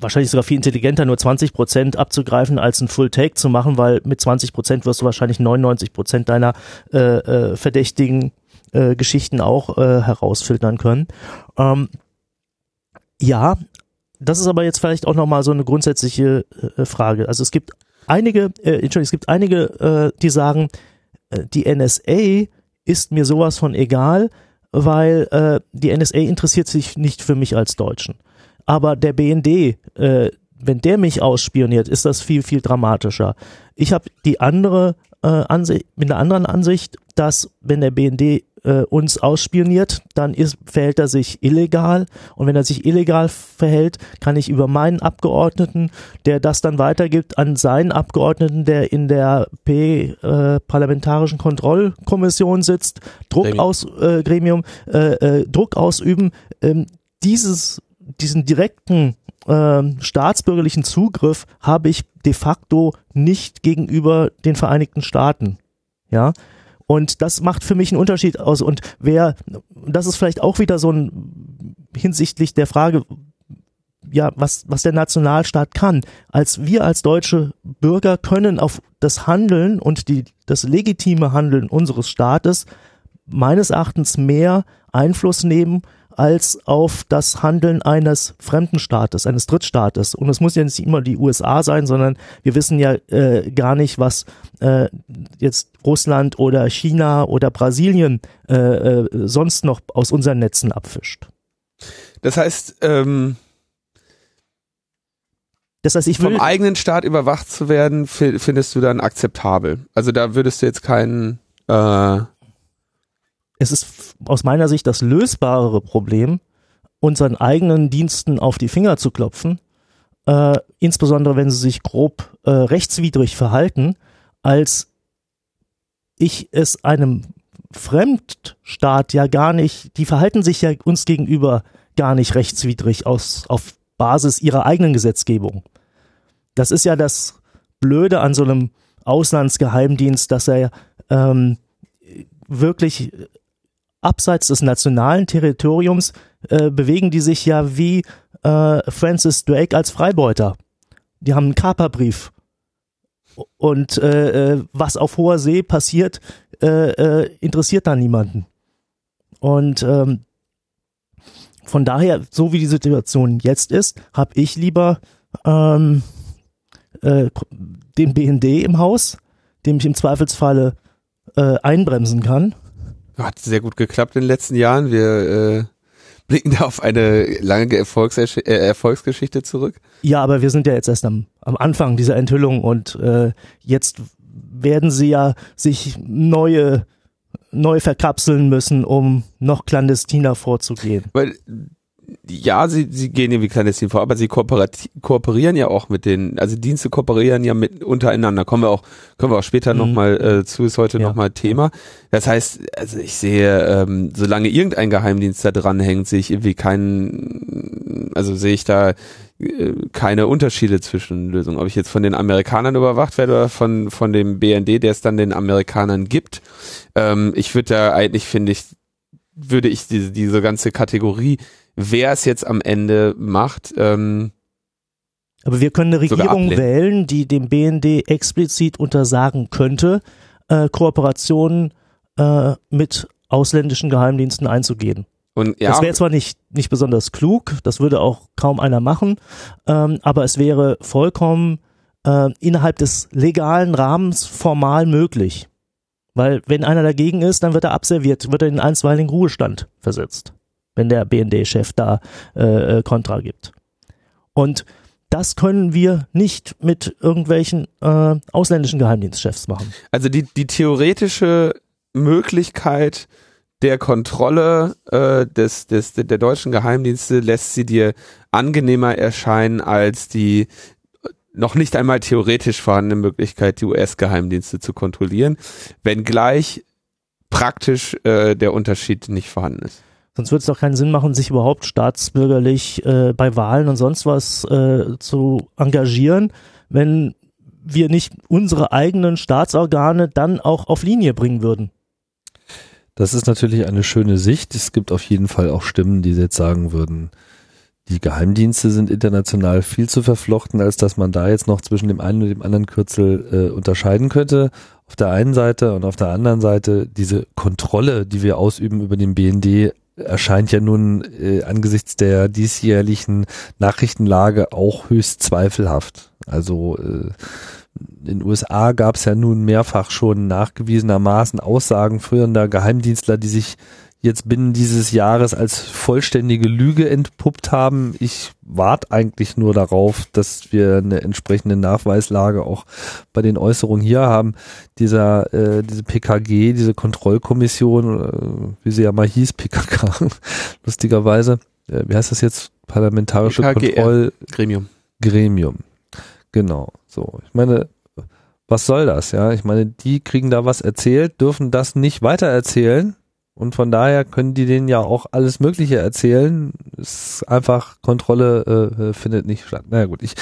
wahrscheinlich sogar viel intelligenter, nur 20 Prozent abzugreifen, als ein Full Take zu machen, weil mit 20 Prozent wirst du wahrscheinlich 99 Prozent deiner äh, äh, verdächtigen äh, Geschichten auch äh, herausfiltern können. Ähm, ja, das ist aber jetzt vielleicht auch nochmal so eine grundsätzliche äh, Frage. Also es gibt einige, äh, Entschuldigung, es gibt einige, äh, die sagen, äh, die NSA ist mir sowas von egal, weil äh, die NSA interessiert sich nicht für mich als Deutschen. Aber der BND, äh, wenn der mich ausspioniert, ist das viel, viel dramatischer. Ich habe die andere äh, Ansicht, mit einer anderen Ansicht, dass wenn der BND äh, uns ausspioniert, dann ist, verhält er sich illegal und wenn er sich illegal verhält, kann ich über meinen Abgeordneten, der das dann weitergibt an seinen Abgeordneten, der in der P äh, parlamentarischen Kontrollkommission sitzt, Druck Gremium. aus äh, Gremium äh, äh, Druck ausüben, ähm, dieses diesen direkten äh, staatsbürgerlichen Zugriff habe ich de facto nicht gegenüber den Vereinigten Staaten. Ja. Und das macht für mich einen Unterschied aus. Und wer, das ist vielleicht auch wieder so ein hinsichtlich der Frage, ja, was, was der Nationalstaat kann. Als wir als deutsche Bürger können auf das Handeln und die, das legitime Handeln unseres Staates meines Erachtens mehr Einfluss nehmen als auf das Handeln eines fremden Staates, eines Drittstaates. Und es muss ja nicht immer die USA sein, sondern wir wissen ja äh, gar nicht, was äh, jetzt Russland oder China oder Brasilien äh, äh, sonst noch aus unseren Netzen abfischt. Das heißt, ähm, das heißt, ich vom eigenen Staat überwacht zu werden, findest du dann akzeptabel. Also da würdest du jetzt keinen äh es ist aus meiner Sicht das lösbarere Problem, unseren eigenen Diensten auf die Finger zu klopfen, äh, insbesondere wenn sie sich grob äh, rechtswidrig verhalten, als ich es einem Fremdstaat ja gar nicht, die verhalten sich ja uns gegenüber gar nicht rechtswidrig aus, auf Basis ihrer eigenen Gesetzgebung. Das ist ja das Blöde an so einem Auslandsgeheimdienst, dass er ähm, wirklich abseits des nationalen Territoriums äh, bewegen die sich ja wie äh, Francis Drake als Freibeuter. Die haben einen Kaperbrief. Und äh, äh, was auf hoher See passiert, äh, äh, interessiert da niemanden. Und ähm, von daher, so wie die Situation jetzt ist, habe ich lieber ähm, äh, den BND im Haus, dem ich im Zweifelsfalle äh, einbremsen kann hat sehr gut geklappt in den letzten Jahren. Wir äh, blicken da auf eine lange Erfolgs äh, Erfolgsgeschichte zurück. Ja, aber wir sind ja jetzt erst am, am Anfang dieser Enthüllung und äh, jetzt werden sie ja sich neue neu verkapseln müssen, um noch clandestiner vorzugehen. Weil ja, sie, sie gehen irgendwie clandestin vor, aber sie kooperieren ja auch mit den, also Dienste kooperieren ja mit untereinander. Kommen wir auch, können wir auch später mhm. nochmal äh, zu, ist heute ja. nochmal Thema. Das heißt, also ich sehe, ähm, solange irgendein Geheimdienst da dranhängt, sehe ich irgendwie keinen, also sehe ich da äh, keine Unterschiede zwischen Lösungen. Ob ich jetzt von den Amerikanern überwacht werde oder von, von dem BND, der es dann den Amerikanern gibt. Ähm, ich würde da eigentlich, finde ich, würde ich diese, diese ganze Kategorie wer es jetzt am Ende macht. Ähm, aber wir können eine Regierung wählen, die dem BND explizit untersagen könnte, äh, Kooperationen äh, mit ausländischen Geheimdiensten einzugehen. Und, ja, das wäre zwar nicht, nicht besonders klug, das würde auch kaum einer machen, ähm, aber es wäre vollkommen äh, innerhalb des legalen Rahmens formal möglich. Weil wenn einer dagegen ist, dann wird er abserviert, wird er in einstweiligen Ruhestand versetzt wenn der BND-Chef da äh, äh, Kontra gibt. Und das können wir nicht mit irgendwelchen äh, ausländischen Geheimdienstchefs machen. Also die, die theoretische Möglichkeit der Kontrolle äh, des, des, der deutschen Geheimdienste lässt sie dir angenehmer erscheinen als die noch nicht einmal theoretisch vorhandene Möglichkeit, die US-Geheimdienste zu kontrollieren, wenngleich praktisch äh, der Unterschied nicht vorhanden ist. Sonst würde es doch keinen Sinn machen, sich überhaupt staatsbürgerlich äh, bei Wahlen und sonst was äh, zu engagieren, wenn wir nicht unsere eigenen Staatsorgane dann auch auf Linie bringen würden. Das ist natürlich eine schöne Sicht. Es gibt auf jeden Fall auch Stimmen, die jetzt sagen würden, die Geheimdienste sind international viel zu verflochten, als dass man da jetzt noch zwischen dem einen und dem anderen Kürzel äh, unterscheiden könnte. Auf der einen Seite und auf der anderen Seite diese Kontrolle, die wir ausüben über den BND, erscheint ja nun äh, angesichts der diesjährlichen Nachrichtenlage auch höchst zweifelhaft. Also äh, in den USA gab es ja nun mehrfach schon nachgewiesenermaßen Aussagen führender Geheimdienstler, die sich jetzt binnen dieses Jahres als vollständige Lüge entpuppt haben. Ich warte eigentlich nur darauf, dass wir eine entsprechende Nachweislage auch bei den Äußerungen hier haben. Dieser, äh, diese PKG, diese Kontrollkommission, äh, wie sie ja mal hieß, PKK, lustigerweise, äh, wie heißt das jetzt? Parlamentarische Kontrollgremium. Gremium. Genau. So. Ich meine, was soll das? Ja, ich meine, die kriegen da was erzählt, dürfen das nicht weiter erzählen und von daher können die denen ja auch alles Mögliche erzählen. Es ist einfach Kontrolle äh, findet nicht statt. Naja gut, ich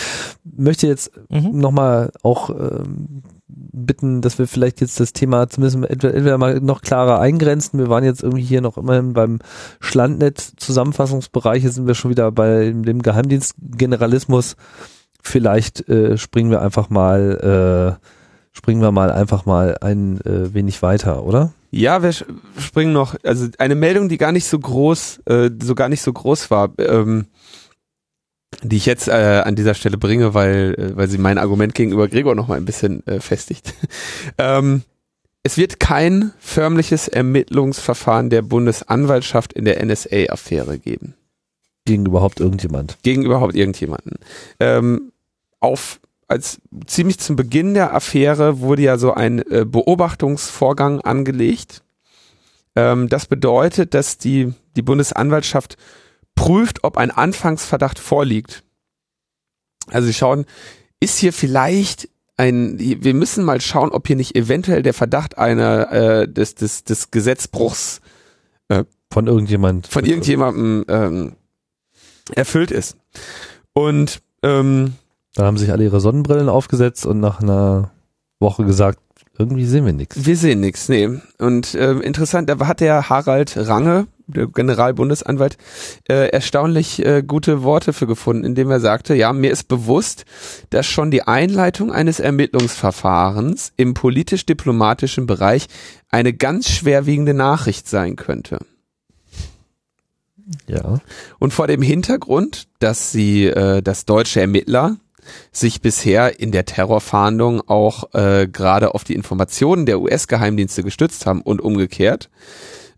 möchte jetzt mhm. nochmal auch ähm, bitten, dass wir vielleicht jetzt das Thema zumindest entweder, entweder mal noch klarer eingrenzen. Wir waren jetzt irgendwie hier noch immerhin beim Schlandnet-Zusammenfassungsbereich. Jetzt sind wir schon wieder bei dem Geheimdienstgeneralismus. Vielleicht äh, springen wir einfach mal, äh, springen wir mal einfach mal ein äh, wenig weiter, oder? Ja, wir springen noch, also eine Meldung, die gar nicht so groß, äh, so gar nicht so groß war, ähm, die ich jetzt äh, an dieser Stelle bringe, weil, äh, weil sie mein Argument gegenüber Gregor noch mal ein bisschen äh, festigt. ähm, es wird kein förmliches Ermittlungsverfahren der Bundesanwaltschaft in der NSA-Affäre geben. Gegen überhaupt irgendjemand. Gegen überhaupt irgendjemanden. Ähm, auf als ziemlich zum Beginn der Affäre wurde ja so ein äh, Beobachtungsvorgang angelegt. Ähm, das bedeutet, dass die, die Bundesanwaltschaft prüft, ob ein Anfangsverdacht vorliegt. Also sie schauen, ist hier vielleicht ein, wir müssen mal schauen, ob hier nicht eventuell der Verdacht einer äh, des, des, des Gesetzbruchs äh, von irgendjemand von irgendjemandem ähm, erfüllt ist. Und ähm, da haben sich alle ihre Sonnenbrillen aufgesetzt und nach einer Woche gesagt, irgendwie sehen wir nichts. Wir sehen nichts, nee. Und äh, interessant, da hat der Harald Range, der Generalbundesanwalt, äh, erstaunlich äh, gute Worte für gefunden, indem er sagte, ja, mir ist bewusst, dass schon die Einleitung eines Ermittlungsverfahrens im politisch-diplomatischen Bereich eine ganz schwerwiegende Nachricht sein könnte. Ja. Und vor dem Hintergrund, dass sie, äh, dass deutsche Ermittler sich bisher in der Terrorfahndung auch äh, gerade auf die Informationen der US-Geheimdienste gestützt haben und umgekehrt,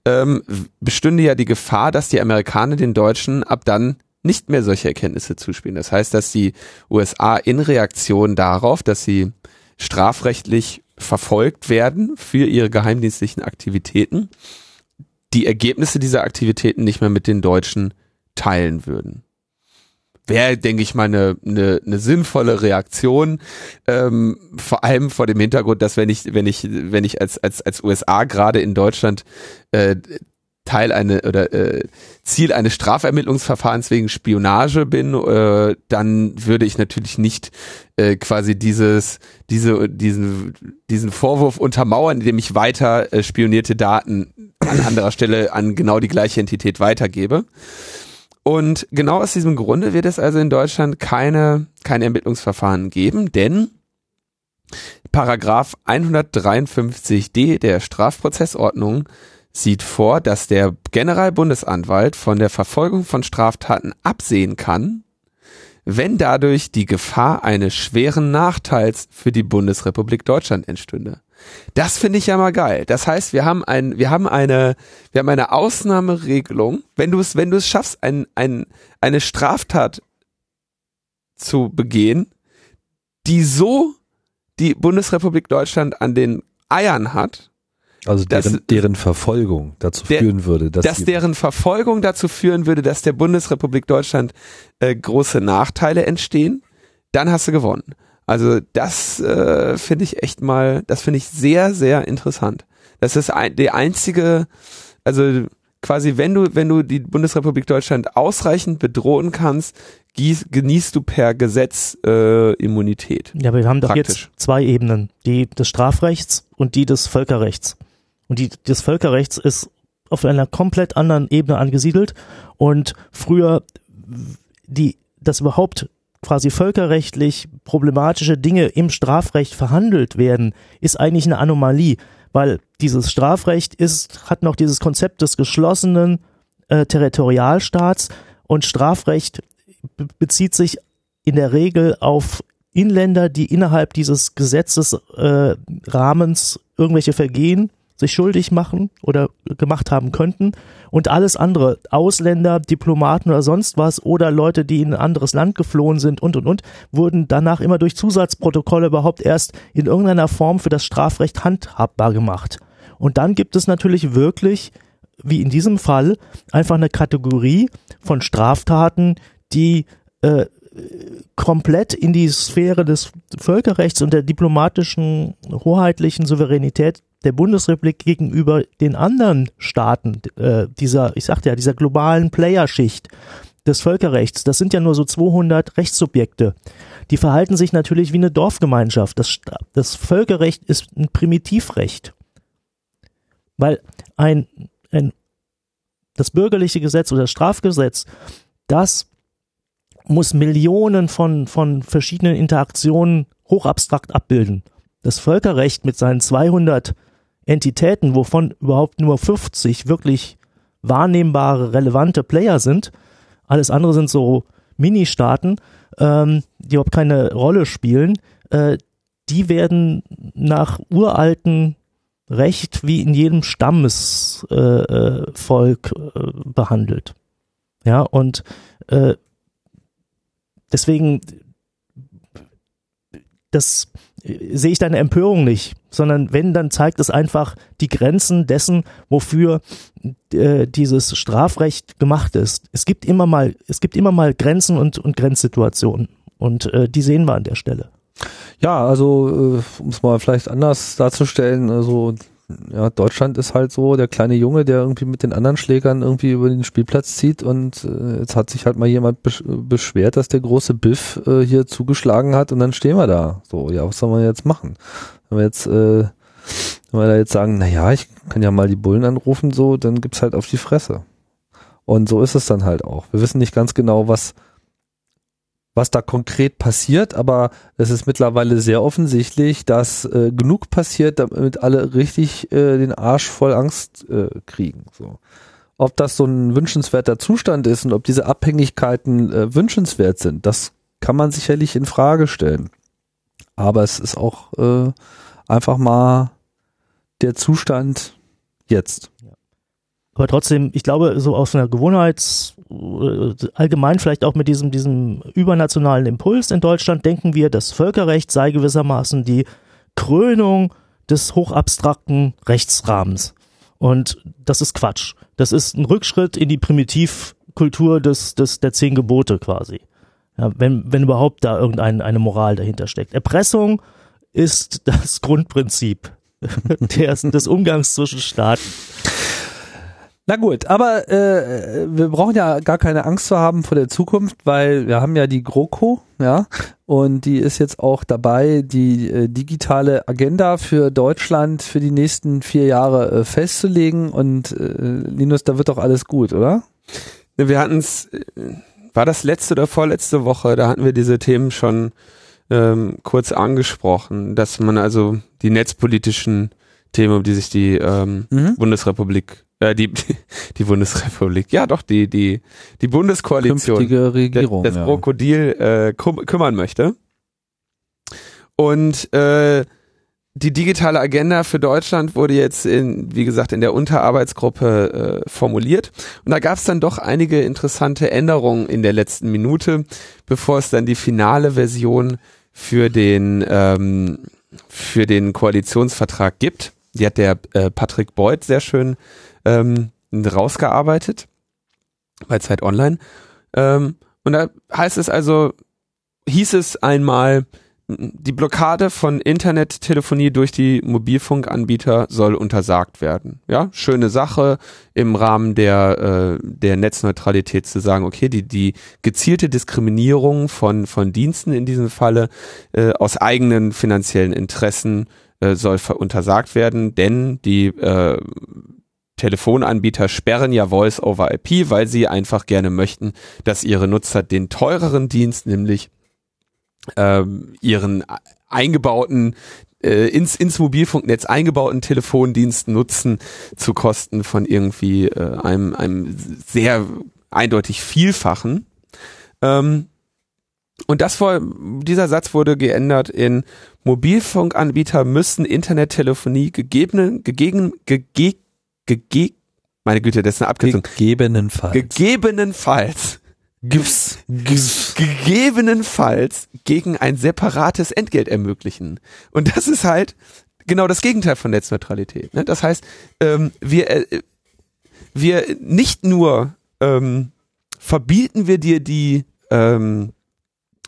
ähm, bestünde ja die Gefahr, dass die Amerikaner den Deutschen ab dann nicht mehr solche Erkenntnisse zuspielen. Das heißt, dass die USA in Reaktion darauf, dass sie strafrechtlich verfolgt werden für ihre geheimdienstlichen Aktivitäten, die Ergebnisse dieser Aktivitäten nicht mehr mit den Deutschen teilen würden wäre, denke ich mal, eine, eine, eine sinnvolle Reaktion. Ähm, vor allem vor dem Hintergrund, dass wenn ich, wenn ich, wenn ich als, als, als USA gerade in Deutschland äh, Teil eine oder äh, Ziel eines Strafermittlungsverfahrens wegen Spionage bin, äh, dann würde ich natürlich nicht äh, quasi dieses, diese, diesen, diesen Vorwurf untermauern, indem ich weiter äh, spionierte Daten an anderer Stelle an genau die gleiche Entität weitergebe. Und genau aus diesem Grunde wird es also in Deutschland keine, kein Ermittlungsverfahren geben, denn Paragraph 153d der Strafprozessordnung sieht vor, dass der Generalbundesanwalt von der Verfolgung von Straftaten absehen kann, wenn dadurch die Gefahr eines schweren Nachteils für die Bundesrepublik Deutschland entstünde. Das finde ich ja mal geil. Das heißt, wir haben ein, wir haben eine, wir haben eine Ausnahmeregelung. Wenn du es, wenn du es schaffst, ein, ein, eine Straftat zu begehen, die so die Bundesrepublik Deutschland an den Eiern hat, also deren, dass, deren Verfolgung dazu der, führen würde, dass, dass deren Verfolgung dazu führen würde, dass der Bundesrepublik Deutschland äh, große Nachteile entstehen, dann hast du gewonnen. Also das äh, finde ich echt mal, das finde ich sehr, sehr interessant. Das ist ein, die einzige, also quasi, wenn du, wenn du die Bundesrepublik Deutschland ausreichend bedrohen kannst, gieß, genießt du per Gesetz äh, Immunität. Ja, aber wir haben doch Praktisch. jetzt zwei Ebenen, die des Strafrechts und die des Völkerrechts. Und die des Völkerrechts ist auf einer komplett anderen Ebene angesiedelt und früher die das überhaupt quasi völkerrechtlich problematische Dinge im Strafrecht verhandelt werden, ist eigentlich eine Anomalie, weil dieses Strafrecht ist hat noch dieses Konzept des geschlossenen äh, Territorialstaats und Strafrecht be bezieht sich in der Regel auf Inländer, die innerhalb dieses Gesetzesrahmens äh, irgendwelche Vergehen sich schuldig machen oder gemacht haben könnten und alles andere, Ausländer, Diplomaten oder sonst was oder Leute, die in ein anderes Land geflohen sind und und und, wurden danach immer durch Zusatzprotokolle überhaupt erst in irgendeiner Form für das Strafrecht handhabbar gemacht. Und dann gibt es natürlich wirklich, wie in diesem Fall, einfach eine Kategorie von Straftaten, die äh, komplett in die Sphäre des Völkerrechts und der diplomatischen hoheitlichen Souveränität der Bundesrepublik gegenüber den anderen Staaten äh, dieser, ich sagte ja, dieser globalen Playerschicht des Völkerrechts, das sind ja nur so 200 Rechtssubjekte. Die verhalten sich natürlich wie eine Dorfgemeinschaft. Das, das Völkerrecht ist ein Primitivrecht. Weil ein, ein, das bürgerliche Gesetz oder das Strafgesetz, das muss Millionen von, von verschiedenen Interaktionen hochabstrakt abbilden. Das Völkerrecht mit seinen 200 Entitäten, wovon überhaupt nur 50 wirklich wahrnehmbare, relevante Player sind, alles andere sind so Ministaaten, ähm, die überhaupt keine Rolle spielen, äh, die werden nach uralten Recht wie in jedem Stammesvolk äh, äh, äh, behandelt. Ja, und äh, deswegen das sehe ich deine Empörung nicht, sondern wenn, dann zeigt es einfach die Grenzen dessen, wofür äh, dieses Strafrecht gemacht ist. Es gibt immer mal, es gibt immer mal Grenzen und, und Grenzsituationen und äh, die sehen wir an der Stelle. Ja, also äh, um es mal vielleicht anders darzustellen, also ja, Deutschland ist halt so der kleine Junge, der irgendwie mit den anderen Schlägern irgendwie über den Spielplatz zieht und äh, jetzt hat sich halt mal jemand besch beschwert, dass der große Biff äh, hier zugeschlagen hat und dann stehen wir da. So, ja, was soll man jetzt machen? Wenn wir jetzt, äh, wenn wir da jetzt sagen, na ja, ich kann ja mal die Bullen anrufen, so, dann gibt's halt auf die Fresse. Und so ist es dann halt auch. Wir wissen nicht ganz genau, was was da konkret passiert, aber es ist mittlerweile sehr offensichtlich, dass äh, genug passiert, damit alle richtig äh, den Arsch voll Angst äh, kriegen. So. Ob das so ein wünschenswerter Zustand ist und ob diese Abhängigkeiten äh, wünschenswert sind, das kann man sicherlich in Frage stellen. Aber es ist auch äh, einfach mal der Zustand jetzt. Aber trotzdem, ich glaube, so aus einer Gewohnheits, allgemein vielleicht auch mit diesem, diesem übernationalen Impuls in Deutschland denken wir, das Völkerrecht sei gewissermaßen die Krönung des hochabstrakten Rechtsrahmens. Und das ist Quatsch. Das ist ein Rückschritt in die Primitivkultur des, des, der zehn Gebote quasi. Ja, wenn, wenn überhaupt da irgendeine eine Moral dahinter steckt. Erpressung ist das Grundprinzip des, des Umgangs zwischen Staaten. Na gut, aber äh, wir brauchen ja gar keine Angst zu haben vor der Zukunft, weil wir haben ja die GroKo, ja, und die ist jetzt auch dabei, die äh, digitale Agenda für Deutschland für die nächsten vier Jahre äh, festzulegen. Und äh, Linus, da wird doch alles gut, oder? Wir hatten es, war das letzte oder vorletzte Woche, da hatten wir diese Themen schon ähm, kurz angesprochen, dass man also die netzpolitischen Themen, um die sich die ähm, Mhm. Bundesrepublik, äh, die, die Bundesrepublik, ja doch, die, die, die Bundeskoalition Künftige Regierung. das ja. Krokodil äh, küm kümmern möchte. Und äh, die digitale Agenda für Deutschland wurde jetzt in, wie gesagt, in der Unterarbeitsgruppe äh, formuliert. Und da gab es dann doch einige interessante Änderungen in der letzten Minute, bevor es dann die finale Version für den ähm, für den Koalitionsvertrag gibt. Die hat der äh, Patrick Beuth sehr schön ähm, rausgearbeitet bei Zeit Online. Ähm, und da heißt es also, hieß es einmal, die Blockade von Internettelefonie durch die Mobilfunkanbieter soll untersagt werden. Ja, schöne Sache im Rahmen der, äh, der Netzneutralität zu sagen, okay, die, die gezielte Diskriminierung von, von Diensten in diesem Falle äh, aus eigenen finanziellen Interessen äh, soll untersagt werden, denn die äh, Telefonanbieter sperren ja Voice over IP, weil sie einfach gerne möchten, dass ihre Nutzer den teureren Dienst, nämlich ähm, ihren eingebauten äh, ins, ins Mobilfunknetz eingebauten Telefondienst nutzen zu Kosten von irgendwie äh, einem, einem sehr eindeutig Vielfachen. Ähm, und das vor, dieser Satz wurde geändert in Mobilfunkanbieter müssen Internettelefonie gegebenen, gegeben, gege, gege, meine Güte, das ist eine Abkürzung. Gegebenenfalls. Gegebenenfalls Gifs. Gifs. gegebenenfalls gegen ein separates Entgelt ermöglichen. Und das ist halt genau das Gegenteil von Netzneutralität. Ne? Das heißt, ähm, wir, äh, wir nicht nur ähm, verbieten wir dir die ähm,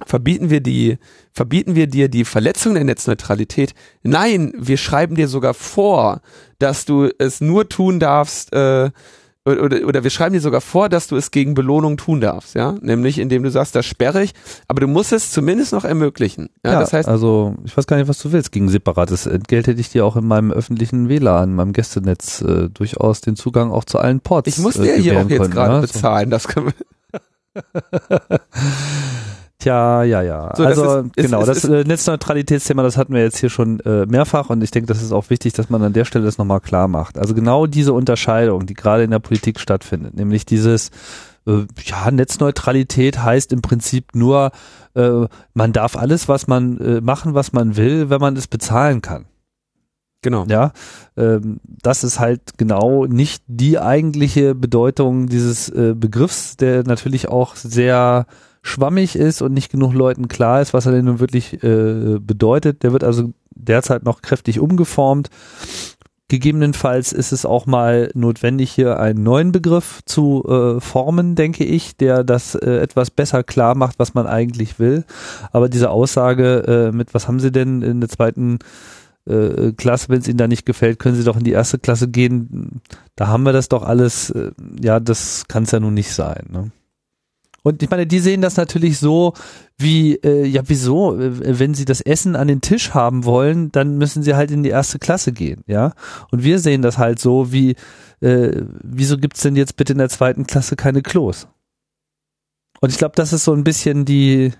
verbieten wir die verbieten wir dir die Verletzung der Netzneutralität. Nein, wir schreiben dir sogar vor, dass du es nur tun darfst, äh, oder, oder wir schreiben dir sogar vor, dass du es gegen Belohnung tun darfst, ja, nämlich indem du sagst, das sperre ich, aber du musst es zumindest noch ermöglichen. Ja, Ja, das heißt, also ich weiß gar nicht, was du willst. Gegen separates Entgelt hätte ich dir auch in meinem öffentlichen WLAN, meinem Gästenetz äh, durchaus den Zugang auch zu allen Ports. ich muss äh, dir hier gewähren auch jetzt können, gerade ne? bezahlen, das können wir. Tja, ja, ja. So, das also ist- ist- genau, ist- das ist- äh, Netzneutralitätsthema, das hatten wir jetzt hier schon äh, mehrfach und ich denke, das ist auch wichtig, dass man an der Stelle das nochmal klar macht. Also genau diese Unterscheidung, die gerade in der Politik stattfindet, nämlich dieses äh, ja, Netzneutralität heißt im Prinzip nur, äh, man darf alles, was man äh, machen, was man will, wenn man es bezahlen kann. Genau. Ja, ähm, das ist halt genau nicht die eigentliche Bedeutung dieses äh, Begriffs, der natürlich auch sehr schwammig ist und nicht genug Leuten klar ist, was er denn nun wirklich äh, bedeutet. Der wird also derzeit noch kräftig umgeformt. Gegebenenfalls ist es auch mal notwendig, hier einen neuen Begriff zu äh, formen, denke ich, der das äh, etwas besser klar macht, was man eigentlich will. Aber diese Aussage äh, mit, was haben Sie denn in der zweiten äh, Klasse, wenn es Ihnen da nicht gefällt, können Sie doch in die erste Klasse gehen. Da haben wir das doch alles. Äh, ja, das kann es ja nun nicht sein. Ne? Und ich meine, die sehen das natürlich so, wie, äh, ja, wieso? Äh, Wenn sie das Essen an den Tisch haben wollen, dann müssen sie halt in die erste Klasse gehen, ja. Und wir sehen das halt so, wie, äh, wieso gibt's denn jetzt bitte in der zweiten Klasse keine Klos? Und ich glaube, das ist so ein bisschen die,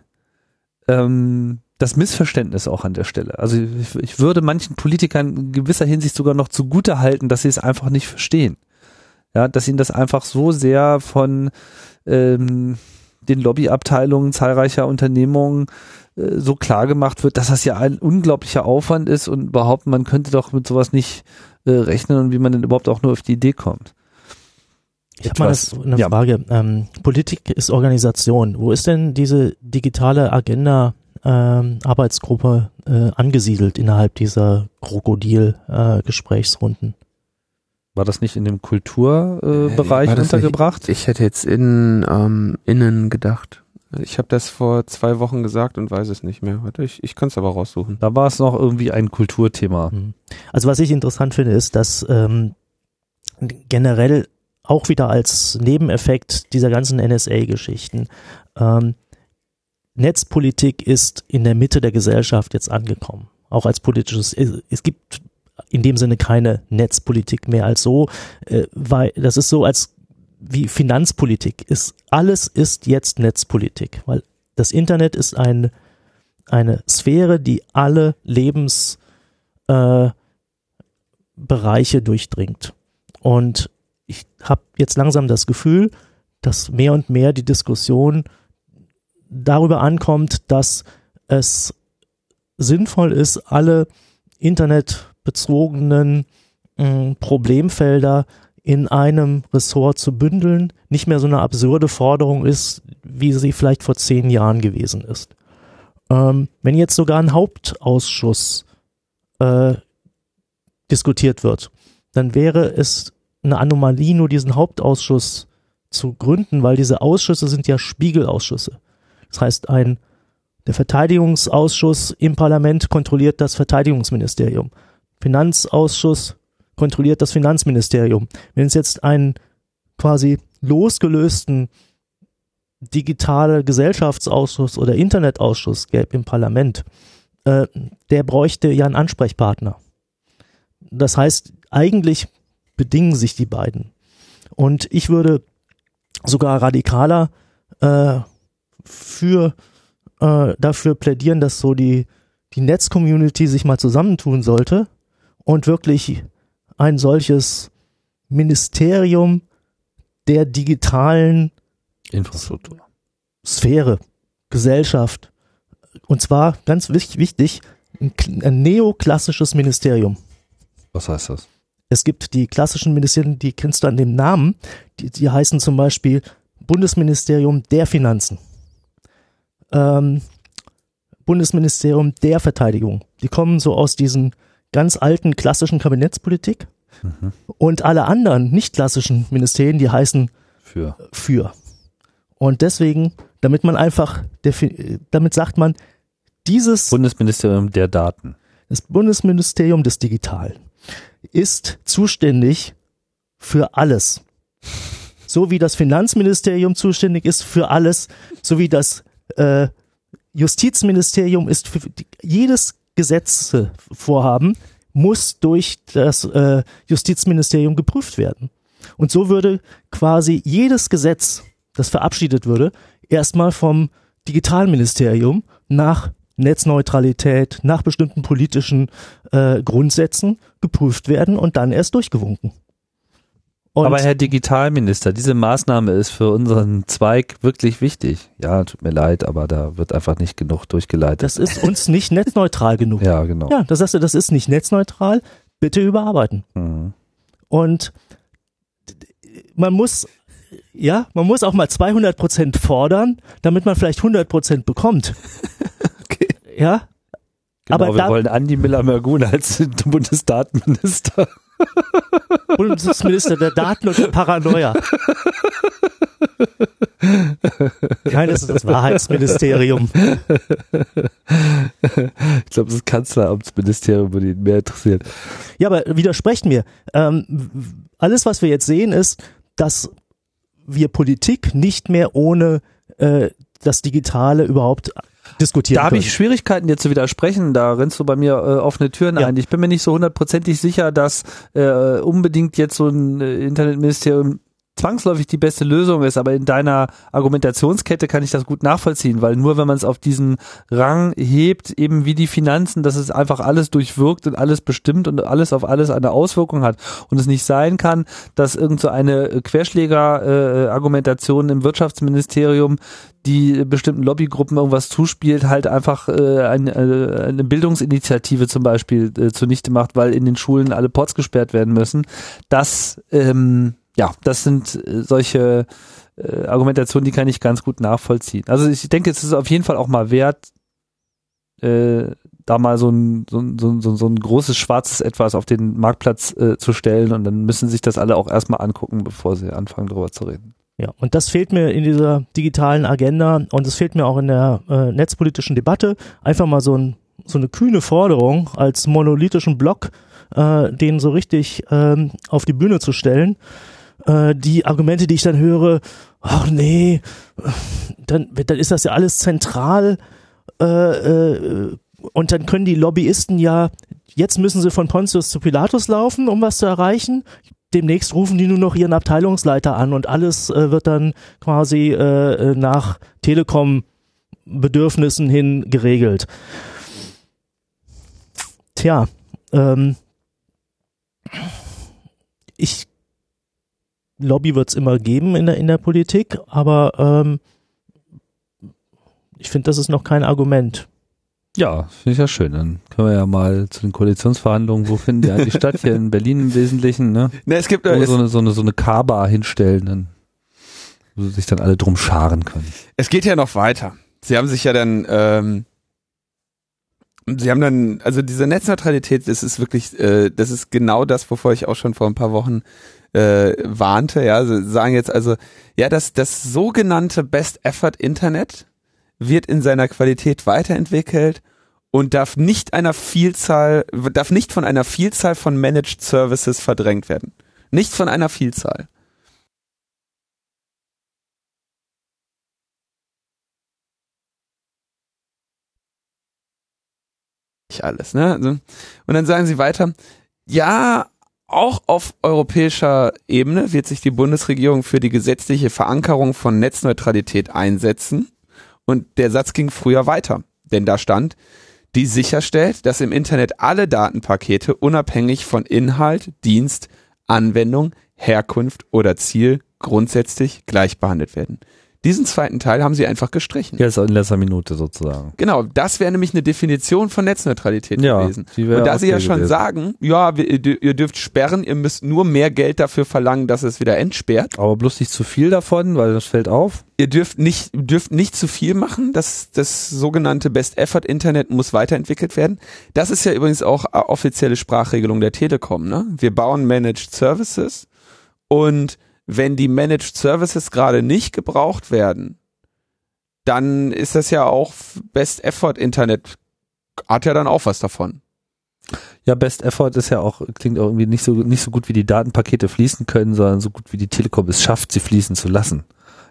ähm, das Missverständnis auch an der Stelle. Also ich, ich würde manchen Politikern in gewisser Hinsicht sogar noch zugute halten, dass sie es einfach nicht verstehen. Ja, dass ihnen das einfach so sehr von ähm, den Lobbyabteilungen zahlreicher Unternehmungen äh, so klar gemacht wird, dass das ja ein unglaublicher Aufwand ist und überhaupt, man könnte doch mit sowas nicht äh, rechnen und wie man denn überhaupt auch nur auf die Idee kommt. Ich habe mal das, eine ja. Frage. Ähm, Politik ist Organisation. Wo ist denn diese digitale Agenda ähm, Arbeitsgruppe äh, angesiedelt innerhalb dieser Krokodil-Gesprächsrunden? War das nicht in dem Kulturbereich äh, das nicht- untergebracht? Ich hätte jetzt in, ähm, innen gedacht. Ich habe das vor zwei Wochen gesagt und weiß es nicht mehr. Warte, ich, ich kann es aber raussuchen. Da war es noch irgendwie ein Kulturthema. Hm. Also was ich interessant finde, ist, dass ähm, generell auch wieder als Nebeneffekt dieser ganzen NSA-Geschichten ähm, Netzpolitik ist in der Mitte der Gesellschaft jetzt angekommen. Auch als politisches. Es, es gibt in dem Sinne keine Netzpolitik mehr als so, äh, weil das ist so als wie Finanzpolitik ist. Alles ist jetzt Netzpolitik, weil das Internet ist ein, eine Sphäre, die alle Lebens äh, durchdringt. Und ich habe jetzt langsam das Gefühl, dass mehr und mehr die Diskussion darüber ankommt, dass es sinnvoll ist, alle internetbezogenen mh, Problemfelder in einem Ressort zu bündeln, nicht mehr so eine absurde Forderung ist, wie sie vielleicht vor zehn Jahren gewesen ist. Ähm, wenn jetzt sogar ein Hauptausschuss äh, diskutiert wird, dann wäre es eine Anomalie, nur diesen Hauptausschuss zu gründen, weil diese Ausschüsse sind ja Spiegelausschüsse. Das heißt, ein Der Verteidigungsausschuss im Parlament kontrolliert das Verteidigungsministerium. Finanzausschuss kontrolliert das Finanzministerium. Wenn es jetzt einen quasi losgelösten digitale Gesellschaftsausschuss oder Internetausschuss gäbe im Parlament, äh, der bräuchte ja einen Ansprechpartner. Das heißt, eigentlich bedingen sich die beiden. Und ich würde sogar radikaler äh, für äh, dafür plädieren, dass so die die Netzcommunity sich mal zusammentun sollte und wirklich ein solches Ministerium der digitalen Infrastruktur. Sphäre, Gesellschaft. Und zwar ganz wichtig, ein, neoklassisches Ministerium. Was heißt das? Es gibt die klassischen Ministerien, die kennst du an dem Namen, die, die heißen zum Beispiel Bundesministerium der Finanzen, ähm, Bundesministerium der Verteidigung. Die kommen so aus diesen ganz alten klassischen Kabinettspolitik. Mhm. Und alle anderen nicht klassischen Ministerien, die heißen für. für. Und deswegen, damit man einfach, damit sagt man, dieses Bundesministerium der Daten. Das Bundesministerium des Digitalen ist zuständig für alles. So wie das Finanzministerium zuständig ist für alles, so wie das äh, Justizministerium ist für jedes Gesetzvorhaben muss durch das äh, Justizministerium geprüft werden. Und so würde quasi jedes Gesetz, das verabschiedet würde, erstmal vom Digitalministerium nach Netzneutralität, nach bestimmten politischen äh, Grundsätzen geprüft werden und dann erst durchgewunken. Und Aber Herr Digitalminister, diese Maßnahme ist für unseren Zweig wirklich wichtig. Ja, tut mir leid, aber da wird einfach nicht genug durchgeleitet. Das ist uns nicht netzneutral genug. Ja, genau. Ja, das sagst du, das ist nicht netzneutral. Bitte überarbeiten. Mhm. Und man muss, ja, man muss auch mal 200 Prozent fordern, damit man vielleicht 100 Prozent bekommt. okay. Ja. Genau, aber wir da, wollen Andi Miller-Mergun als Bundesdatenminister. Bundesminister der Daten und der Paranoia. Keines ist das Wahrheitsministerium. Ich glaube, das Kanzleramtsministerium würde ihn mehr interessieren. Ja, aber widersprechen wir. Ähm, alles, was wir jetzt sehen, ist, dass wir Politik nicht mehr ohne äh, das Digitale überhaupt diskutieren Da habe ich Schwierigkeiten, dir zu widersprechen. Da rennst du bei mir äh, offene Türen ja. ein. Ich bin mir nicht so hundertprozentig sicher, dass äh, unbedingt jetzt so ein äh, Internetministerium zwangsläufig die beste Lösung ist, aber in deiner Argumentationskette kann ich das gut nachvollziehen, weil nur wenn man es auf diesen Rang hebt, eben wie die Finanzen, dass es einfach alles durchwirkt und alles bestimmt und alles auf alles eine Auswirkung hat und es nicht sein kann, dass irgend so eine Querschläger-Argumentation äh, im Wirtschaftsministerium die bestimmten Lobbygruppen irgendwas zuspielt, halt einfach äh, eine, äh, eine Bildungsinitiative zum Beispiel äh, zunichte macht, weil in den Schulen alle Pots gesperrt werden müssen. Das ähm, ja, das sind äh, solche äh, Argumentationen, die kann ich ganz gut nachvollziehen. Also ich denke, es ist auf jeden Fall auch mal wert, äh, da mal so ein, so, so, so, so ein großes schwarzes Etwas auf den Marktplatz äh, zu stellen und dann müssen sich das alle auch erstmal angucken, bevor sie anfangen darüber zu reden. Ja, und das fehlt mir in dieser digitalen Agenda und es fehlt mir auch in der äh, netzpolitischen Debatte. Einfach mal so, ein, so eine kühne Forderung als monolithischen Block, äh, den so richtig ähm, auf die Bühne zu stellen äh, die Argumente, die ich dann höre, ach nee, dann, dann ist das ja alles zentral äh, äh, und dann können die Lobbyisten ja, jetzt müssen sie von Pontius zu Pilatus laufen, um was zu erreichen. Demnächst rufen die nur noch ihren Abteilungsleiter an und alles äh, wird dann quasi äh, nach Telekom-Bedürfnissen hin geregelt. Tja, ähm, ich Lobby wird es immer geben in der, in der Politik, aber ähm, ich finde, das ist noch kein Argument. Ja, finde ich ja schön. Dann können wir ja mal zu den Koalitionsverhandlungen, wo finden die eigentlich statt? Hier in Berlin im Wesentlichen, ne? Ne, es gibt wo so eine, so eine, so eine K-Bar hinstellen, dann, wo sich dann alle drum scharen können. Es geht ja noch weiter. Sie haben sich ja dann, ähm, Sie haben dann, also diese Netzneutralität, das ist wirklich, äh, das ist genau das, wovor ich auch schon vor ein paar Wochen äh, warnte. Ja, sagen jetzt also, ja, das, das sogenannte Best Effort Internet wird in seiner Qualität weiterentwickelt und darf nicht einer Vielzahl, darf nicht von einer Vielzahl von Managed Services verdrängt werden. Nicht von einer Vielzahl. alles, ne? Also, und dann sagen sie weiter, ja, auch auf europäischer Ebene wird sich die Bundesregierung für die gesetzliche Verankerung von Netzneutralität einsetzen. Und der Satz ging früher weiter, denn da stand, die sicherstellt, dass im Internet alle Datenpakete unabhängig von Inhalt, Dienst, Anwendung, Herkunft oder Ziel grundsätzlich gleich behandelt werden. Diesen zweiten Teil haben sie einfach gestrichen. Jetzt in letzter Minute sozusagen. Genau, das wäre nämlich eine Definition von Netzneutralität Ja, gewesen. Und da sie ja schon gewesen. sagen, ja, wir, ihr dürft sperren, ihr müsst nur mehr Geld dafür verlangen, dass es wieder entsperrt. Aber bloß nicht zu viel davon, weil das fällt auf. Ihr dürft nicht, dürft nicht zu viel machen. Das, das sogenannte Best Effort Internet muss weiterentwickelt werden. Das ist ja übrigens auch offizielle Sprachregelung der Telekom. Ne? Wir bauen Managed Services und wenn die Managed Services gerade nicht gebraucht werden, dann ist das ja auch Best Effort Internet hat ja dann auch was davon. Ja, Best Effort ist ja auch, klingt auch irgendwie nicht so, nicht so gut, wie die Datenpakete fließen können, sondern so gut, wie die Telekom es schafft, sie fließen zu lassen.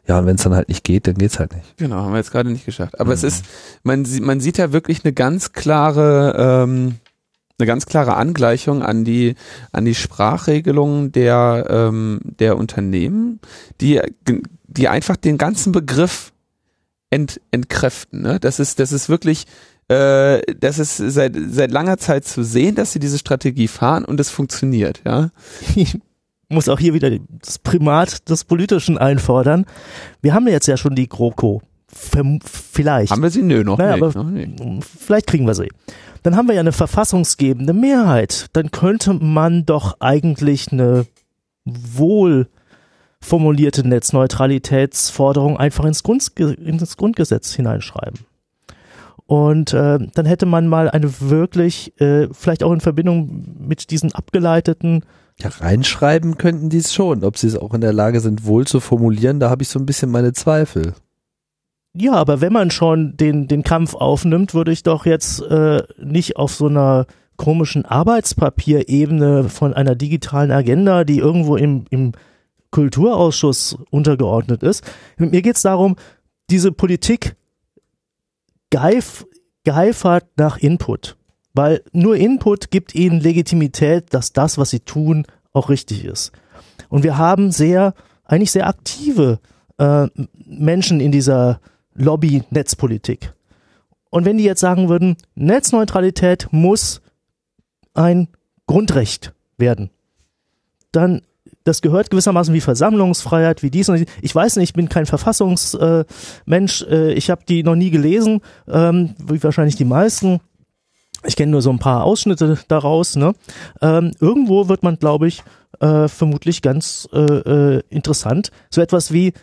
Ja, und wenn es dann halt nicht geht, dann geht's halt nicht. Genau, haben wir jetzt gerade nicht geschafft. Aber es Mhm. ist, man, man sieht ja wirklich eine ganz klare, ähm, eine ganz klare Angleichung an die, an die Sprachregelungen der, ähm, der Unternehmen, die, die einfach den ganzen Begriff ent, entkräften. Ne? Das ist, das ist wirklich, äh, das ist seit, seit langer Zeit zu sehen, dass sie diese Strategie fahren und es funktioniert, ja. ich muss auch hier wieder das Primat des Politischen einfordern. Wir haben jetzt ja schon die GroKo. Vielleicht. Haben wir sie? Nö, noch Naja, nicht. noch nicht. vielleicht kriegen wir sie. Dann haben wir ja eine verfassungsgebende Mehrheit. Dann könnte man doch eigentlich eine wohl formulierte Netzneutralitätsforderung einfach ins, Grundge ins Grundgesetz hineinschreiben. Und äh, dann hätte man mal eine wirklich, äh, vielleicht auch in Verbindung mit diesen abgeleiteten Ja, reinschreiben könnten die es schon. Ob sie es auch in der Lage sind, wohl zu formulieren, da habe ich so ein bisschen meine Zweifel. Ja, aber wenn man schon den, den Kampf aufnimmt, würde ich doch jetzt äh, nicht auf so einer komischen Arbeitspapierebene von einer digitalen Agenda, die irgendwo im, im Kulturausschuss untergeordnet ist. Mir geht's darum, diese Politik geif, geifert nach Input. Weil nur Input gibt ihnen Legitimität, dass das, was sie tun, auch richtig ist. Und wir haben sehr, eigentlich sehr aktive äh, Menschen in dieser Lobby-Netzpolitik. Und wenn die jetzt sagen würden, Netzneutralität muss ein Grundrecht werden, dann das gehört gewissermaßen wie Versammlungsfreiheit, wie dies und dies. Ich weiß nicht, ich bin kein Verfassungsmensch, äh, äh, ich habe die noch nie gelesen, ähm, wie wahrscheinlich die meisten. Ich kenne nur so ein paar Ausschnitte daraus. Ne? Ähm, irgendwo wird man, glaube ich, äh, vermutlich ganz äh, äh, interessant. So etwas wie,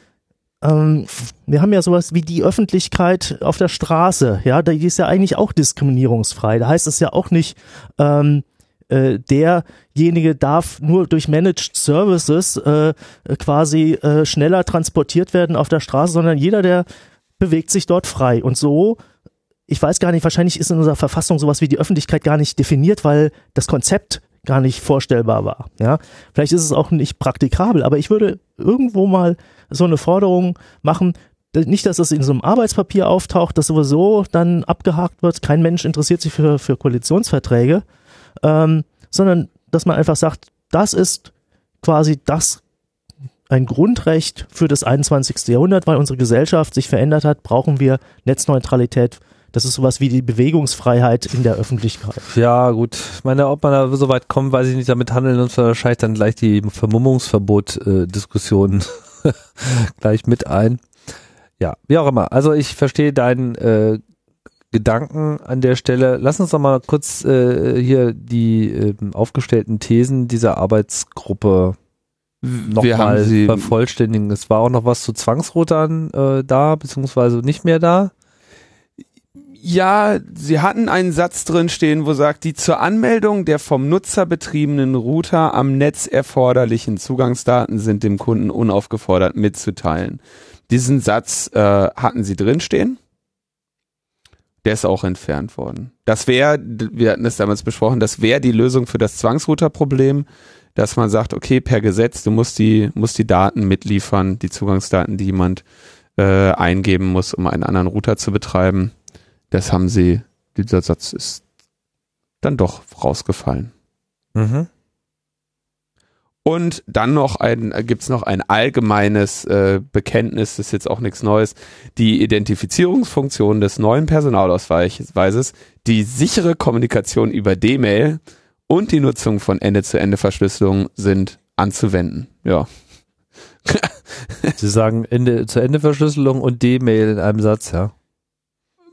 ähm, wir haben ja sowas wie die Öffentlichkeit auf der Straße. Ja, die ist ja eigentlich auch diskriminierungsfrei. Da heißt es ja auch nicht, ähm, äh, derjenige darf nur durch Managed Services äh, quasi äh, schneller transportiert werden auf der Straße, sondern jeder, der bewegt sich dort frei. Und so, ich weiß gar nicht, wahrscheinlich ist in unserer Verfassung sowas wie die Öffentlichkeit gar nicht definiert, weil das Konzept gar nicht vorstellbar war. Ja, vielleicht ist es auch nicht praktikabel, aber ich würde irgendwo mal so eine Forderung machen, nicht, dass das in so einem Arbeitspapier auftaucht, das sowieso dann abgehakt wird. Kein Mensch interessiert sich für, für Koalitionsverträge, ähm, sondern dass man einfach sagt, das ist quasi das ein Grundrecht für das 21. Jahrhundert, weil unsere Gesellschaft sich verändert hat, brauchen wir Netzneutralität. Das ist sowas wie die Bewegungsfreiheit in der Öffentlichkeit. Ja, gut. Ich meine, ob man da so weit kommt, weiß ich nicht. Damit handeln uns wahrscheinlich dann gleich die Vermummungsverbot-Diskussion gleich mit ein. Ja, wie auch immer. Also ich verstehe deinen äh, Gedanken an der Stelle. Lass uns doch mal kurz äh, hier die äh, aufgestellten Thesen dieser Arbeitsgruppe nochmal vervollständigen. Es war auch noch was zu Zwangsrotern äh, da, beziehungsweise nicht mehr da. Ja, sie hatten einen Satz drin stehen, wo sagt, die zur Anmeldung der vom Nutzer betriebenen Router am Netz erforderlichen Zugangsdaten sind dem Kunden unaufgefordert mitzuteilen. Diesen Satz äh, hatten sie drin stehen. Der ist auch entfernt worden. Das wäre, wir hatten es damals besprochen, das wäre die Lösung für das Zwangsrouter-Problem, dass man sagt, okay, per Gesetz, du musst die, musst die Daten mitliefern, die Zugangsdaten, die jemand äh, eingeben muss, um einen anderen Router zu betreiben. Das haben sie, dieser Satz ist dann doch rausgefallen. Mhm. Und dann noch ein, gibt's noch ein allgemeines äh, Bekenntnis, das ist jetzt auch nichts Neues, die Identifizierungsfunktion des neuen Personalausweises, die sichere Kommunikation über D-Mail und die Nutzung von Ende-zu-Ende-Verschlüsselung sind anzuwenden. Ja. Sie sagen Ende-zu-Ende-Verschlüsselung und D-Mail in einem Satz, ja.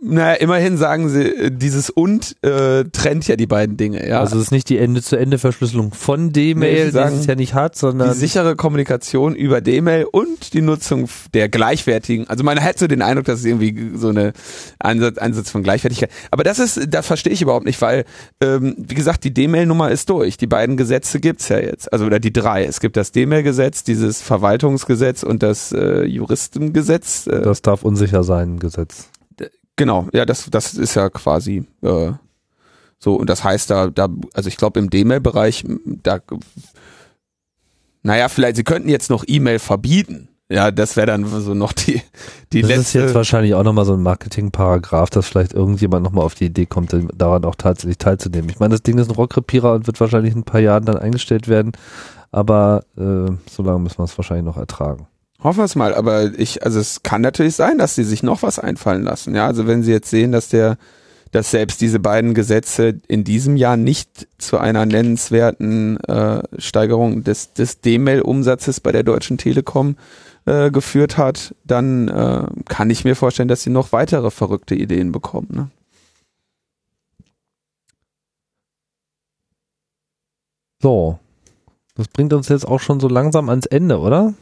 Naja, immerhin sagen sie, äh, dieses und äh, trennt ja die beiden Dinge, ja. Also es ist nicht die Ende-zu-Ende-Verschlüsselung von D-Mail, Nee, die es ja nicht hat, sondern die sichere Kommunikation über D-Mail und die Nutzung der gleichwertigen. Also man hat so den Eindruck, dass es irgendwie so eine Ansatz, Ansatz von Gleichwertigkeit. Aber das ist, das verstehe ich überhaupt nicht, weil ähm, wie gesagt, die D-Mail-Nummer ist durch. Die beiden Gesetze gibt's ja jetzt, also oder die drei. Es gibt das D-Mail-Gesetz, dieses Verwaltungsgesetz und das äh, Juristengesetz. Äh, das darf unsicher sein, Gesetz. Genau, ja, das, das ist ja quasi äh, so. Und das heißt da, da, also ich glaube im D-Mail-Bereich, da, naja, vielleicht, sie könnten jetzt noch E-Mail verbieten. Ja, das wäre dann so noch die, die das ist letzte. jetzt wahrscheinlich auch nochmal so ein Marketingparagraph, dass vielleicht irgendjemand nochmal auf die Idee kommt, daran auch tatsächlich teilzunehmen. Ich meine, das Ding ist ein Rockrepierer und wird wahrscheinlich in ein paar Jahren dann eingestellt werden, aber äh, so lange müssen wir es wahrscheinlich noch ertragen. Hoffen wir es mal, aber ich, also es kann natürlich sein, dass sie sich noch was einfallen lassen. Ja, also wenn sie jetzt sehen, dass der, dass selbst diese beiden Gesetze in diesem Jahr nicht zu einer nennenswerten äh, Steigerung des, des D-Mail-Umsatzes bei der Deutschen Telekom äh, geführt hat, dann äh, kann ich mir vorstellen, dass sie noch weitere verrückte Ideen bekommen. Ne? So. Das bringt uns jetzt auch schon so langsam ans Ende, oder?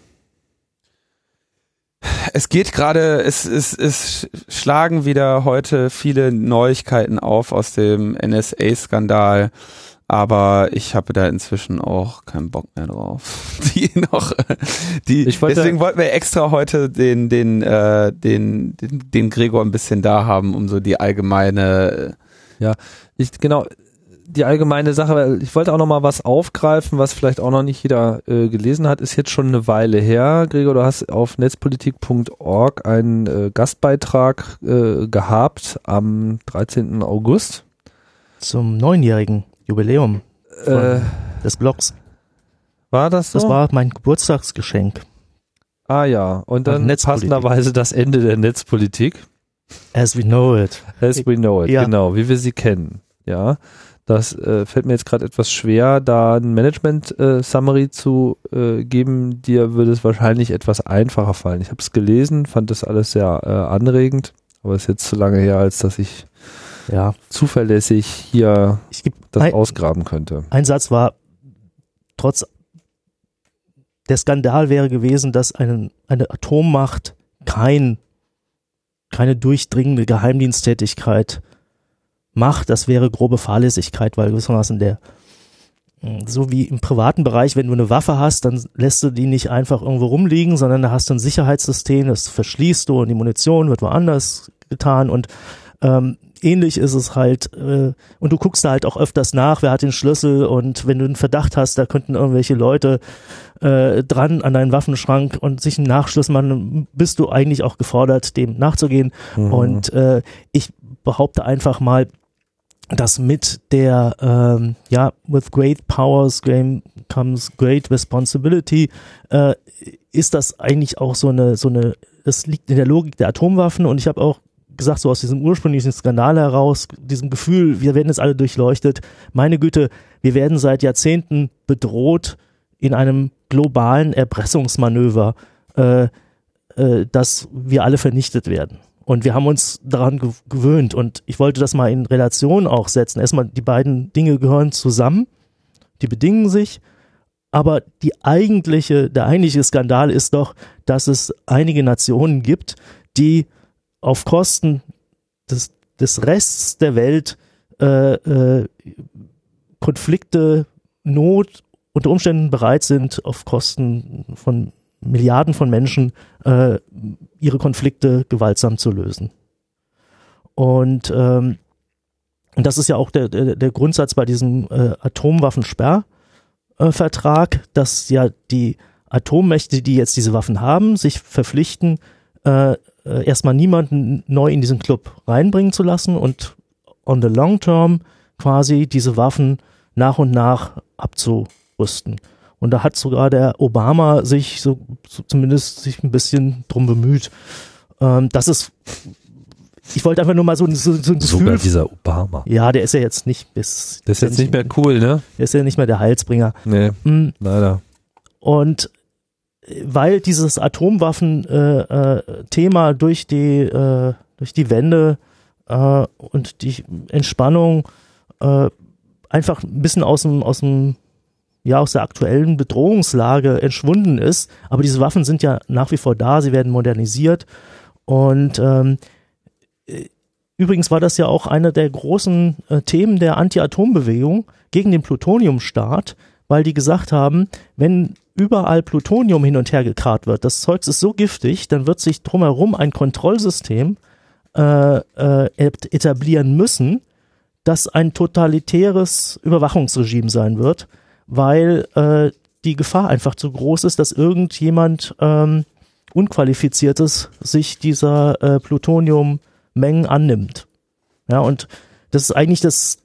Es geht gerade, es, es, es schlagen wieder heute viele Neuigkeiten auf aus dem NSA-Skandal, aber ich habe da inzwischen auch keinen Bock mehr drauf. Die noch, die, wollte- deswegen wollten wir extra heute den, den, äh, den, den, den Gregor ein bisschen da haben, um so die allgemeine, Ich, genau, die allgemeine Sache, weil ich wollte auch noch mal was aufgreifen, was vielleicht auch noch nicht jeder äh, gelesen hat, ist jetzt schon eine Weile her. Gregor, du hast auf netzpolitik.org einen äh, Gastbeitrag äh, gehabt am 13. August. Zum neunjährigen Jubiläum Äh, des Blogs. war das so? Das war mein Geburtstagsgeschenk. ah ja, und dann passenderweise das Ende der Netzpolitik. As we know it. As we know it, Ja. genau, wie wir sie kennen. Ja, das äh, fällt mir jetzt gerade etwas schwer, da ein Management-Summary zu äh, geben. Dir würde es wahrscheinlich etwas einfacher fallen. Ich habe es gelesen, fand das alles sehr äh, anregend, aber ist jetzt zu lange her, als dass ich Ja, zuverlässig hier das ein, ausgraben könnte. ein Satz war, trotz der Skandal wäre gewesen, dass eine, eine Atommacht kein, keine durchdringende Geheimdiensttätigkeit macht. Das wäre grobe Fahrlässigkeit, weil gewissermaßen der, mh, so wie im privaten Bereich, wenn du eine Waffe hast, dann lässt du die nicht einfach irgendwo rumliegen, sondern da hast du ein Sicherheitssystem, das verschließt du und die Munition wird woanders getan und ähm, ähnlich ist es halt, äh, und du guckst da halt auch öfters nach, wer hat den Schlüssel und wenn du einen Verdacht hast, da könnten irgendwelche Leute äh, dran an deinen Waffenschrank und sich einen Nachschluss machen, bist du eigentlich auch gefordert, dem nachzugehen. Mhm. Und äh, ich behaupte einfach mal, dass mit der, ähm, ja, with great powers comes great responsibility, äh, ist das eigentlich auch so eine, so eine, es liegt in der Logik der Atomwaffen und ich habe auch gesagt, so aus diesem ursprünglichen Skandal heraus, diesem Gefühl, wir werden jetzt alle durchleuchtet, meine Güte, wir werden seit Jahrzehnten bedroht in einem globalen Erpressungsmanöver, äh, äh, dass wir alle vernichtet werden. Und wir haben uns daran gew- gewöhnt. Und ich wollte das mal in Relation auch setzen. Erstmal, die beiden Dinge gehören zusammen, die bedingen sich. Aber die eigentliche, der eigentliche Skandal ist doch, dass es einige Nationen gibt, die auf Kosten des, des Rests der Welt äh, äh, Konflikte, Not unter Umständen bereit sind, auf Kosten von Milliarden von Menschen äh, ihre Konflikte gewaltsam zu lösen. Und, ähm, und das ist ja auch der, der, der Grundsatz bei diesem äh, Atomwaffensperrvertrag, dass ja die Atommächte, die jetzt diese Waffen haben, sich verpflichten, äh, äh, erstmal niemanden neu in diesen Club reinbringen zu lassen und on the long term quasi diese Waffen nach und nach abzurüsten. Und da hat sogar der Obama sich so, so zumindest sich ein bisschen drum bemüht. Ähm, das ist, ich wollte einfach nur mal so, so, so ein Sogar Gefühl. dieser Obama. Ja, der ist ja jetzt nicht bis. Das ist jetzt nicht mehr cool, ne? Der ist ja nicht mehr der Heilsbringer. Nee, Mm, leider. Und äh, weil dieses Atomwaffen-Thema äh, Thema durch die äh, durch die Wende äh, und die Entspannung äh, einfach ein bisschen aus dem aus dem ja aus der aktuellen Bedrohungslage entschwunden ist, aber diese Waffen sind ja nach wie vor da, sie werden modernisiert. Und ähm, äh, übrigens war das ja auch einer der großen äh, Themen der Anti-Atom-Bewegung gegen den Plutoniumstaat, weil die gesagt haben, wenn überall Plutonium hin und her gekarrt wird, das Zeugs ist so giftig, dann wird sich drumherum ein Kontrollsystem äh, äh, et- etablieren müssen, das ein totalitäres Überwachungsregime sein wird, weil äh, die Gefahr einfach zu groß ist, dass irgendjemand ähm, Unqualifiziertes sich dieser äh, Plutoniummengen annimmt. Ja, und das ist eigentlich das,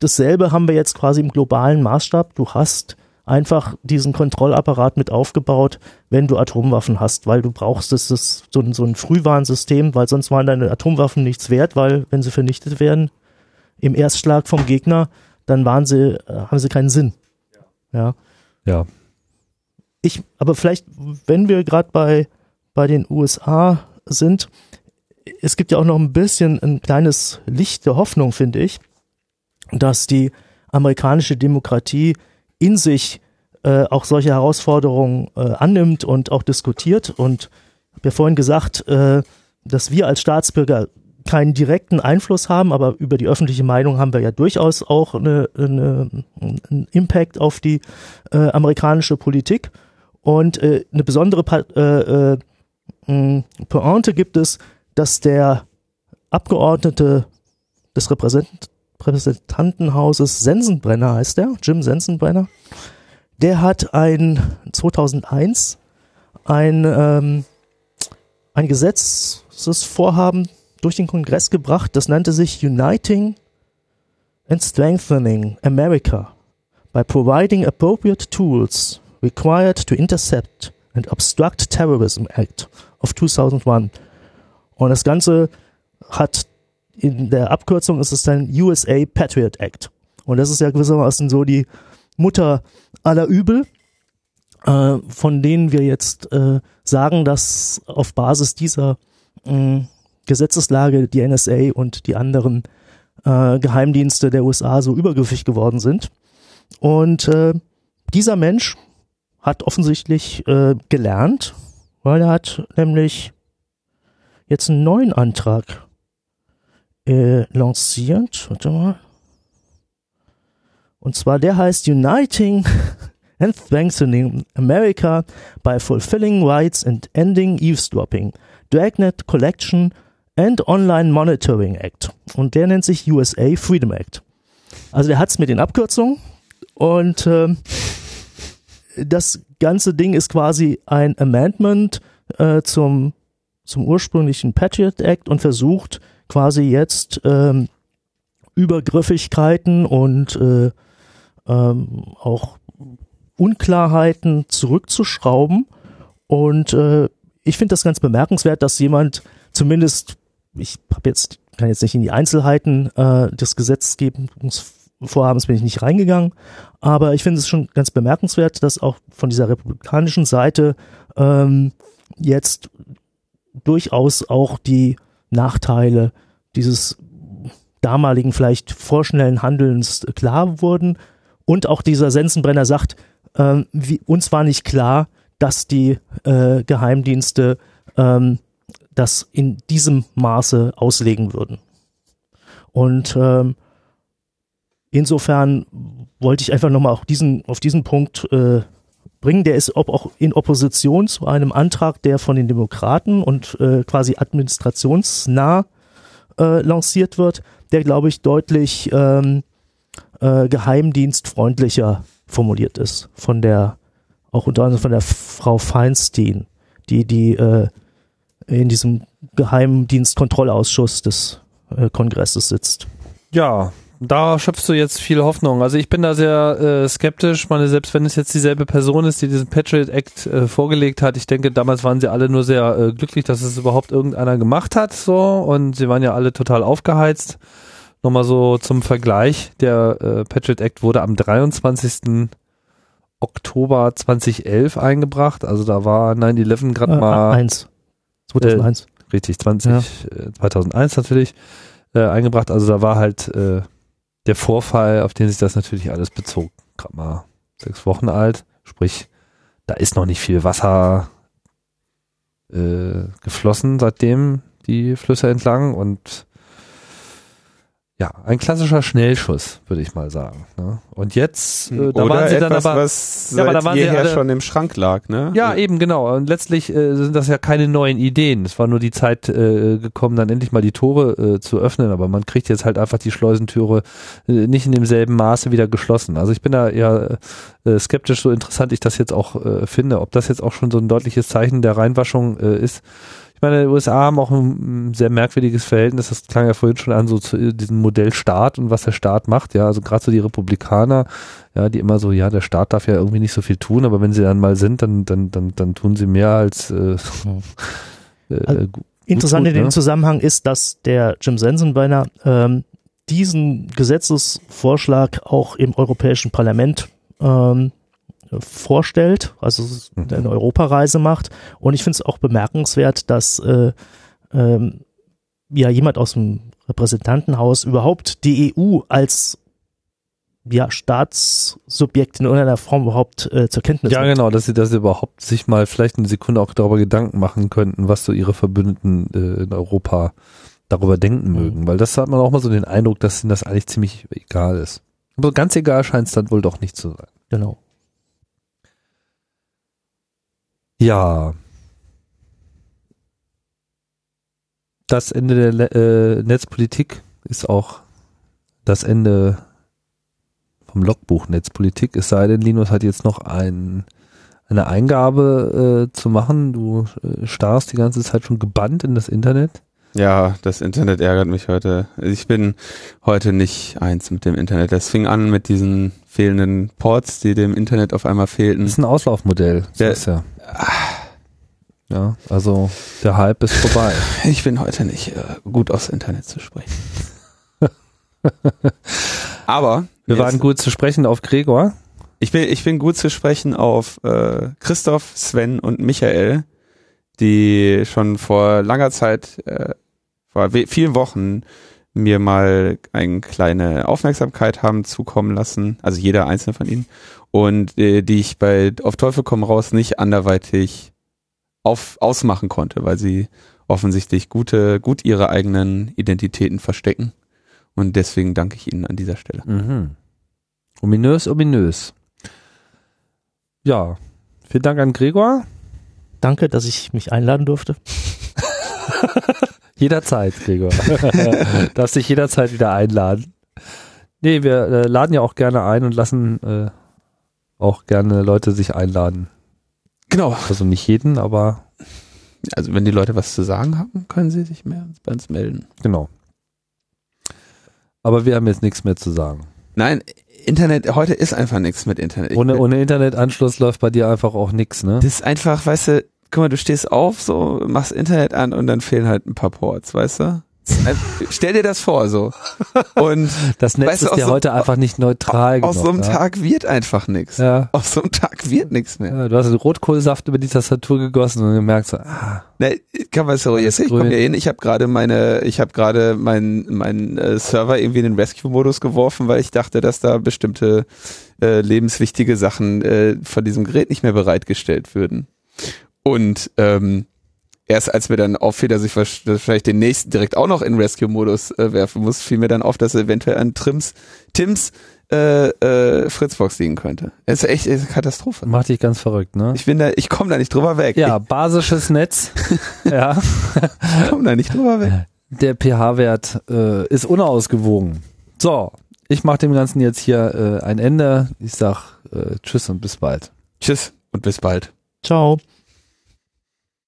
dasselbe haben wir jetzt quasi im globalen Maßstab. Du hast einfach diesen Kontrollapparat mit aufgebaut, wenn du Atomwaffen hast, weil du brauchst das, das so, ein- so ein Frühwarnsystem, weil sonst waren deine Atomwaffen nichts wert, weil wenn sie vernichtet werden im Erstschlag vom Gegner, dann waren sie, äh, haben sie keinen Sinn. Ja. Ja. Ich, aber vielleicht, wenn wir gerade bei, bei den USA sind, es gibt ja auch noch ein bisschen ein kleines Licht der Hoffnung, finde ich, dass die amerikanische Demokratie in sich äh, auch solche Herausforderungen äh, annimmt und auch diskutiert. Und ich habe ja vorhin gesagt, äh, dass wir als Staatsbürger keinen direkten Einfluss haben, aber über die öffentliche Meinung haben wir ja durchaus auch eine, eine, einen Impact auf die äh, amerikanische Politik. Und äh, eine besondere Pa- äh, äh, Pointe gibt es, dass der Abgeordnete des Repräsent Repräsentantenhauses Sensenbrenner heißt der, Jim Sensenbrenner, der hat ein 2001 ein, ähm, ein Gesetzesvorhaben durch den Kongress gebracht, das nannte sich Uniting and Strengthening America by providing appropriate tools required to intercept and obstruct terrorism act of 2001. Und das Ganze hat in der Abkürzung ist es dann USA Patriot Act. Und das ist ja gewissermaßen so die Mutter aller Übel, äh, von denen wir jetzt äh, sagen, dass auf Basis dieser mh, Gesetzeslage die NSA und die anderen äh, Geheimdienste der USA so übergriffig geworden sind. Und äh, dieser Mensch hat offensichtlich äh, gelernt, weil er hat nämlich jetzt einen neuen Antrag äh, lanciert. Warte mal. Und zwar der heißt Uniting and Strengthening America by Fulfilling Rights and Ending Eavesdropping, Dragnet Collection and Online Monitoring Act. Und der nennt sich USA Freedom Act. Also der hat's mit den Abkürzungen und ähm, das ganze Ding ist quasi ein Amendment äh, zum, zum ursprünglichen Patriot Act und versucht quasi jetzt ähm, Übergriffigkeiten und äh, ähm, auch Unklarheiten zurückzuschrauben. Und äh, ich finde das ganz bemerkenswert, dass jemand zumindest, ich habe jetzt kann jetzt nicht in die Einzelheiten äh, des Gesetzgebungsvorhabens bin ich nicht reingegangen, aber ich finde es schon ganz bemerkenswert, dass auch von dieser republikanischen Seite ähm, jetzt durchaus auch die Nachteile dieses damaligen vielleicht vorschnellen Handelns klar wurden. Und auch dieser Sensenbrenner sagt, ähm, wie, uns war nicht klar, dass die äh, Geheimdienste ähm, das in diesem Maße auslegen würden. Und ähm, insofern wollte ich einfach nochmal auch diesen, auf diesen Punkt äh, bringen. Der ist ob auch in Opposition zu einem Antrag, der von den Demokraten und äh, quasi administrationsnah äh, lanciert wird, der, glaube ich, deutlich ähm, äh, geheimdienstfreundlicher formuliert ist. Von der, auch unter anderem von der Frau Feinstein, die, die äh, in diesem Geheimdienstkontrollausschuss des äh, Kongresses sitzt. Ja, da schöpfst du jetzt viel Hoffnung. Also ich bin da sehr äh, skeptisch. meine, selbst wenn es jetzt dieselbe Person ist, die diesen Patriot Act äh, vorgelegt hat, ich denke, damals waren sie alle nur sehr äh, glücklich, dass es überhaupt irgendeiner gemacht hat, so und sie waren ja alle total aufgeheizt. Nochmal so zum Vergleich: Der äh, Patriot Act wurde am 23. Oktober 2011 eingebracht. Also da war 9/11 gerade Äh, mal 1. 2001. richtig 20 äh, 2001 natürlich äh, eingebracht. Also da war halt äh, der Vorfall, auf den sich das natürlich alles bezog, gerade mal sechs Wochen alt. Sprich, da ist noch nicht viel Wasser äh, geflossen seitdem die Flüsse entlang und ja, ein klassischer Schnellschuss, würde ich mal sagen. Ne? Und jetzt, äh, da Oder waren sie etwas, dann aber was Ja, aber da waren sie jeher alle- schon im Schrank lag, ne? Ja, eben genau. Und letztlich äh, sind das ja keine neuen Ideen. Es war nur die Zeit äh, gekommen, dann endlich mal die Tore äh, zu öffnen. Aber man kriegt jetzt halt einfach die Schleusentüre äh, nicht in demselben Maße wieder geschlossen. Also ich bin da eher äh, skeptisch, so interessant ich das jetzt auch finde. Ob das jetzt auch schon so ein deutliches Zeichen der Reinwaschung ist. Ich meine, die USA haben auch ein, sehr merkwürdiges Verhältnis. Das klang ja vorhin schon an, so zu äh, diesem Modell Staat und was der Staat macht. Ja, also gerade so die Republikaner, ja, die immer so, ja, der Staat darf ja irgendwie nicht so viel tun, aber wenn sie dann mal sind, dann, dann, dann, dann tun sie mehr als äh, äh, Also, gu- Interessant gut, in dem ne? Zusammenhang ist, dass der Jim Sensenbeiner ähm, diesen Gesetzesvorschlag auch im Europäischen Parlament ähm, vorstellt, also Mhm. eine Europareise macht. Und ich finde es auch bemerkenswert, dass äh, ähm, ja jemand aus dem Repräsentantenhaus überhaupt die EU als ja, Staatssubjekt in irgendeiner Form überhaupt äh, zur Kenntnis Ja, nimmt. genau, dass sie, sie überhaupt sich mal vielleicht eine Sekunde auch darüber Gedanken machen könnten, was so ihre Verbündeten äh, in Europa darüber denken Mhm. mögen. Weil das hat man auch mal so den Eindruck, dass ihnen das eigentlich ziemlich egal ist. Aber ganz egal scheint es dann wohl doch nicht zu sein. Genau. Ja. Das Ende der äh, Netzpolitik ist auch das Ende vom Logbuch Netzpolitik. Es sei denn, Linus hat jetzt noch ein, eine Eingabe äh, zu machen. Du äh, starrst die ganze Zeit schon gebannt in das Internet. Ja, das Internet ärgert mich heute. Ich bin heute nicht eins mit dem Internet. Das fing an mit diesen fehlenden Ports, die dem Internet auf einmal fehlten. Das ist ein Auslaufmodell. Der- ist ja. Ja, also der Hype ist vorbei. Ich bin heute nicht äh, gut aufs Internet zu sprechen. Aber Wir waren gut zu sprechen auf Gregor. Ich bin, ich bin gut zu sprechen auf äh, Christoph, Sven und Michael, die schon vor langer Zeit, äh, vor vielen Wochen mir mal eine kleine Aufmerksamkeit haben zukommen lassen, also jeder einzelne von ihnen, und äh, die ich bei auf Teufel komm raus nicht anderweitig auf, ausmachen konnte, weil sie offensichtlich gute, gut ihre eigenen Identitäten verstecken. Und deswegen danke ich Ihnen an dieser Stelle. Mhm. Ominös, ominös. Ja, vielen Dank an Gregor. Danke, dass ich mich einladen durfte. Jederzeit, Gregor. Darfst dich jederzeit wieder einladen. Nee, wir äh, laden ja auch gerne ein und lassen äh, auch gerne Leute sich einladen. Genau. Also nicht jeden, aber Also wenn die Leute was zu sagen haben, können sie sich mehr bei uns melden. genau. Aber wir haben jetzt nichts mehr zu sagen. Nein, Internet, heute ist einfach nichts mit Internet. Ich Ohne, ohne Internetanschluss läuft bei dir einfach auch nichts, ne? Das ist einfach, weißt du, guck mal, du stehst auf, so, machst Internet an und dann fehlen halt ein paar Ports, weißt du? Ein- Stell dir das vor, so. Und Das Netz Weißt ist ja so- heute einfach nicht neutral aus so genug. einem ja? Tag wird einfach nichts. Ja. Aus so einem Tag wird nichts mehr. ja. Du hast den Rotkohlsaft über die Tastatur gegossen und gemerkt so, ah, Ne, kann man so jetzt, ich komme ja hin, ich habe gerade meine, ich habe gerade meinen mein, äh, Server irgendwie in den Rescue-Modus geworfen, weil ich dachte, dass da bestimmte äh, lebenswichtige Sachen äh, von diesem Gerät nicht mehr bereitgestellt würden. Und ähm, erst als mir dann auffiel, dass ich vielleicht den nächsten direkt auch noch in Rescue-Modus äh, werfen muss, fiel mir dann auf, dass eventuell an Trims, Tims äh, äh, Fritzbox liegen könnte. Es ist echt eine Katastrophe. macht dich ganz verrückt, ne? Ich bin da, ich komme da nicht drüber weg. Ja, basisches Netz. ja. Ich komme da nicht drüber weg. Der pH-Wert äh, ist unausgewogen. So, ich mache dem Ganzen jetzt hier äh, ein Ende. Ich sag äh, Tschüss und bis bald. Tschüss und bis bald. Ciao.